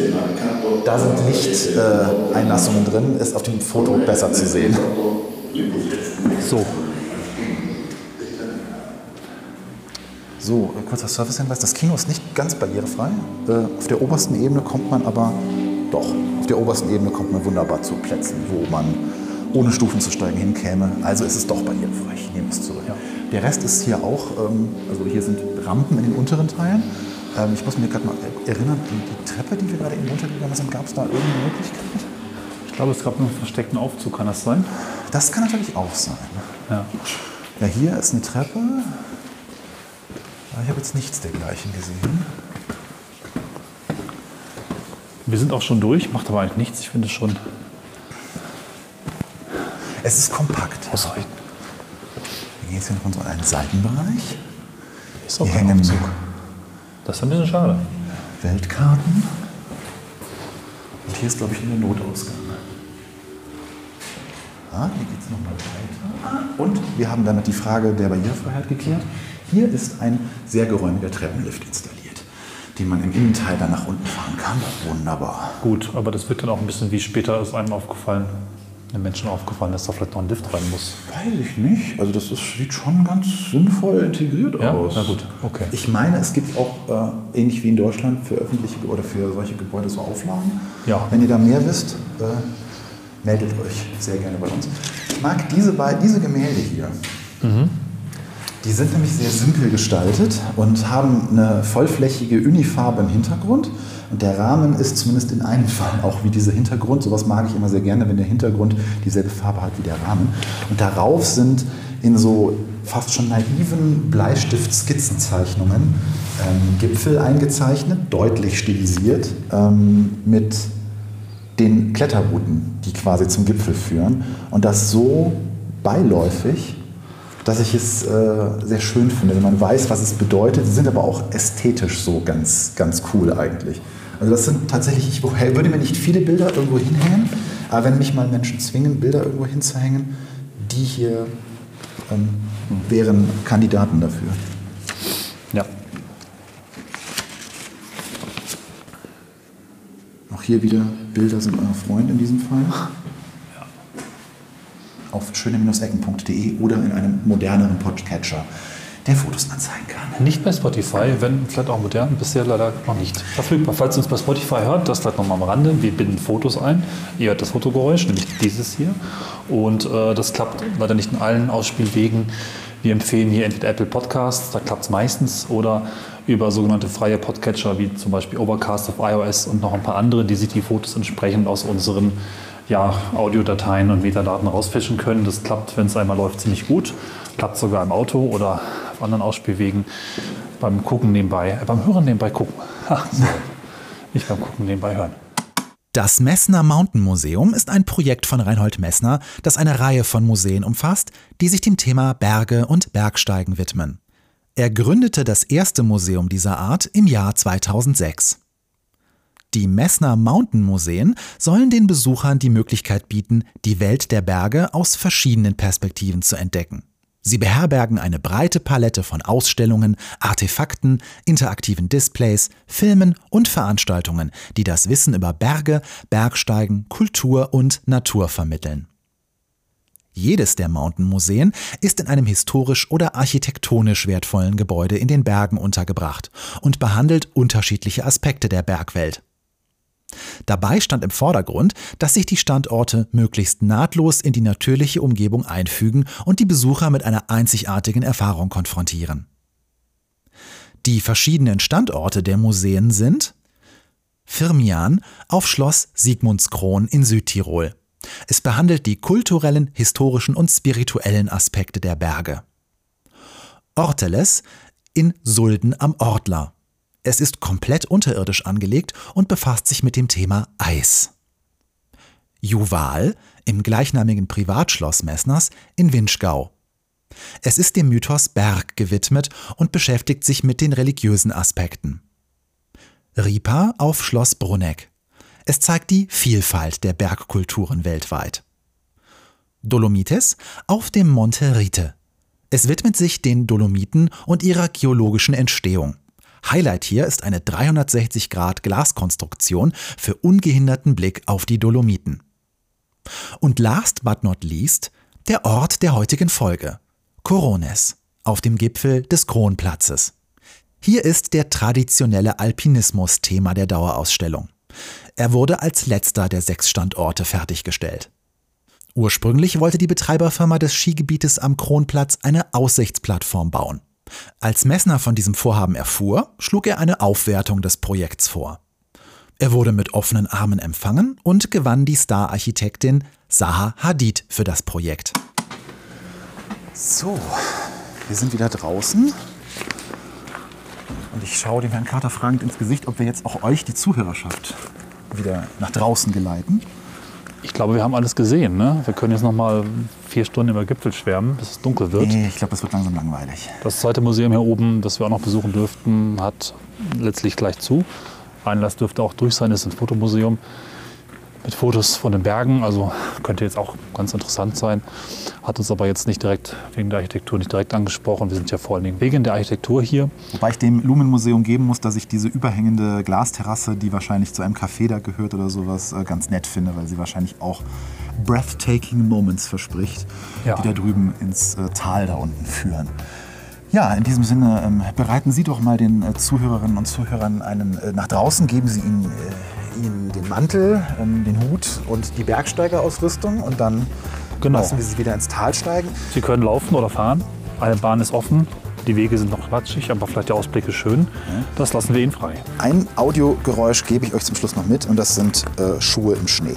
Da sind Lichteinlassungen äh, drin, ist auf dem Foto besser zu sehen. So, So, kurzer Servicehinweis. Das Kino ist nicht ganz barrierefrei. Äh, auf der obersten Ebene kommt man aber Doch, auf der obersten Ebene kommt man wunderbar zu Plätzen, wo man ohne Stufen zu steigen hinkäme. Also ist es doch barrierefrei. Ich nehme es zurück. Ja. Der Rest ist hier auch, ähm, also hier sind Rampen in den unteren Teilen. Ähm, ich muss mir gerade mal erinnern, die, die Treppe, die wir gerade eben runtergegangen sind, gab es da irgendeine Möglichkeit? Ich glaube, es gab einen versteckten Aufzug, kann das sein? Das kann natürlich auch sein. Ja. Ja, hier ist eine Treppe. Ich habe jetzt nichts dergleichen gesehen. Wir sind auch schon durch, macht aber eigentlich nichts. Ich finde es schon Es ist kompakt. ausreichend. Wir gehen jetzt hier noch in so einen Seitenbereich. Ist auch Hier kein Aufzug. Das ist ein bisschen schade. Weltkarten. Und hier ist, glaube ich, der Notausgang. Ah, hier geht es nochmal weiter. Und wir haben damit die Frage der Barrierefreiheit geklärt. Hier ist ein sehr geräumiger Treppenlift installiert, den man im Innenteil dann nach unten fahren kann. Wunderbar. Gut, aber das wird dann auch ein bisschen wie später ist einem aufgefallen, den Menschen aufgefallen, dass da vielleicht noch ein Lift rein muss. Weiß ich nicht. Also das ist, sieht schon ganz sinnvoll integriert Ja, aus. na gut, okay. Ich meine, es gibt auch äh, ähnlich wie in Deutschland für öffentliche oder für solche Gebäude so Auflagen. Ja. Wenn ihr da mehr wisst, äh, meldet euch sehr gerne bei uns. Ich mag diese, diese Gemälde hier. Die sind nämlich sehr simpel gestaltet und haben eine vollflächige Unifarbe im Hintergrund. Und der Rahmen ist zumindest in einem Fall auch wie dieser Hintergrund. Sowas mag ich immer sehr gerne, wenn der Hintergrund dieselbe Farbe hat wie der Rahmen. Und darauf sind in so fast schon naiven Bleistift-Skizzenzeichnungen ähm, Gipfel eingezeichnet, deutlich stilisiert, ähm, mit den Kletterrouten, die quasi zum Gipfel führen. Und das so beiläufig, dass ich es äh, sehr schön finde, wenn man weiß, was es bedeutet. Sie sind aber auch ästhetisch so ganz, ganz cool eigentlich. Also das sind tatsächlich, ich würde mir nicht viele Bilder irgendwo hinhängen, aber wenn mich mal Menschen zwingen, Bilder irgendwo hinzuhängen, die hier ähm, wären Kandidaten dafür. Ja. Auch hier wieder Bilder sind euer Freund in diesem Fall. Auf schöne-ecken.de oder in einem moderneren Podcatcher, der Fotos anzeigen kann. Nicht bei Spotify, wenn vielleicht auch modern, bisher leider noch nicht verfügbar. Falls ihr uns bei Spotify hört, das vielleicht nochmal am Rande, wir binden Fotos ein. Ihr hört das Fotogeräusch, nämlich dieses hier. Und äh, das klappt leider nicht in allen Ausspielwegen. Wir empfehlen hier entweder Apple Podcasts, da klappt es meistens, oder über sogenannte freie Podcatcher, wie zum Beispiel Overcast auf iOS und noch ein paar andere, die sich die Fotos entsprechend aus unseren ja, Audiodateien und Metadaten rausfischen können. Das klappt, wenn es einmal läuft, ziemlich gut. Klappt sogar im Auto oder auf anderen Ausspielwegen beim Gucken nebenbei, äh, beim Hören nebenbei gucken. Nicht beim Gucken nebenbei hören. Das Messner Mountain Museum ist ein Projekt von Reinhold Messner, das eine Reihe von Museen umfasst, die sich dem Thema Berge und Bergsteigen widmen. Er gründete das erste Museum dieser Art im Jahr 2006. Die Messner Mountain Museen sollen den Besuchern die Möglichkeit bieten, die Welt der Berge aus verschiedenen Perspektiven zu entdecken. Sie beherbergen eine breite Palette von Ausstellungen, Artefakten, interaktiven Displays, Filmen und Veranstaltungen, die das Wissen über Berge, Bergsteigen, Kultur und Natur vermitteln. Jedes der Mountain-Museen ist in einem historisch oder architektonisch wertvollen Gebäude in den Bergen untergebracht und behandelt unterschiedliche Aspekte der Bergwelt. Dabei stand im Vordergrund, dass sich die Standorte möglichst nahtlos in die natürliche Umgebung einfügen und die Besucher mit einer einzigartigen Erfahrung konfrontieren. Die verschiedenen Standorte der Museen sind Firmian auf Schloss Sigmundskron in Südtirol. Es behandelt die kulturellen, historischen und spirituellen Aspekte der Berge. Orteles in Sulden am Ortler. Es ist komplett unterirdisch angelegt und befasst sich mit dem Thema Eis. Juval im gleichnamigen Privatschloss Messners in Winschgau. Es ist dem Mythos Berg gewidmet und beschäftigt sich mit den religiösen Aspekten. Ripa auf Schloss Brunegg. Es zeigt die Vielfalt der Bergkulturen weltweit. Dolomites auf dem Monte Rite. Es widmet sich den Dolomiten und ihrer geologischen Entstehung. Highlight hier ist eine 360 Grad Glaskonstruktion für ungehinderten Blick auf die Dolomiten. Und last but not least der Ort der heutigen Folge, Corones, auf dem Gipfel des Kronplatzes. Hier ist der traditionelle Alpinismus Thema der Dauerausstellung. Er wurde als letzter der sechs Standorte fertiggestellt. Ursprünglich wollte die Betreiberfirma des Skigebietes am Kronplatz eine Aussichtsplattform bauen. Als Messner von diesem Vorhaben erfuhr, schlug er eine Aufwertung des Projekts vor. Er wurde mit offenen Armen empfangen und gewann die Star-Architektin Zaha Hadid für das Projekt. So, wir sind wieder draußen. Und ich schaue dem Herrn Carter fragend ins Gesicht, ob wir jetzt auch euch, die Zuhörerschaft, wieder nach draußen geleiten. Ich glaube, wir haben alles gesehen. Ne? Wir können jetzt noch mal vier Stunden über Gipfel schwärmen, bis es dunkel wird. Nee, ich glaube, das wird langsam langweilig. Das zweite Museum hier oben, das wir auch noch besuchen dürften, hat letztlich gleich zu. Einlass dürfte auch durch sein, ist ein Fotomuseum mit Fotos von den Bergen. Also könnte jetzt auch ganz interessant sein. Hat uns aber jetzt nicht direkt wegen der Architektur nicht direkt angesprochen. Wir sind ja vor allen Dingen wegen der Architektur hier. Wobei ich dem Lumenmuseum geben muss, dass ich diese überhängende Glasterrasse, die wahrscheinlich zu einem Café da gehört oder sowas, äh, ganz nett finde, weil sie wahrscheinlich auch breathtaking Moments verspricht, Ja. die da drüben ins äh, Tal da unten führen. Ja, in diesem Sinne, ähm, bereiten Sie doch mal den äh, Zuhörerinnen und Zuhörern einen äh, nach draußen, geben Sie ihnen, äh, ihnen den Mantel, ähm, den Hut und die Bergsteigerausrüstung und dann Genau. lassen wir sie wieder ins Tal steigen. Sie können laufen oder fahren. Eine Bahn ist offen. Die Wege sind noch quatschig, aber vielleicht der Ausblick ist schön. Das lassen wir Ihnen frei. Ein Audiogeräusch gebe ich euch zum Schluss noch mit und das sind äh, Schuhe im Schnee.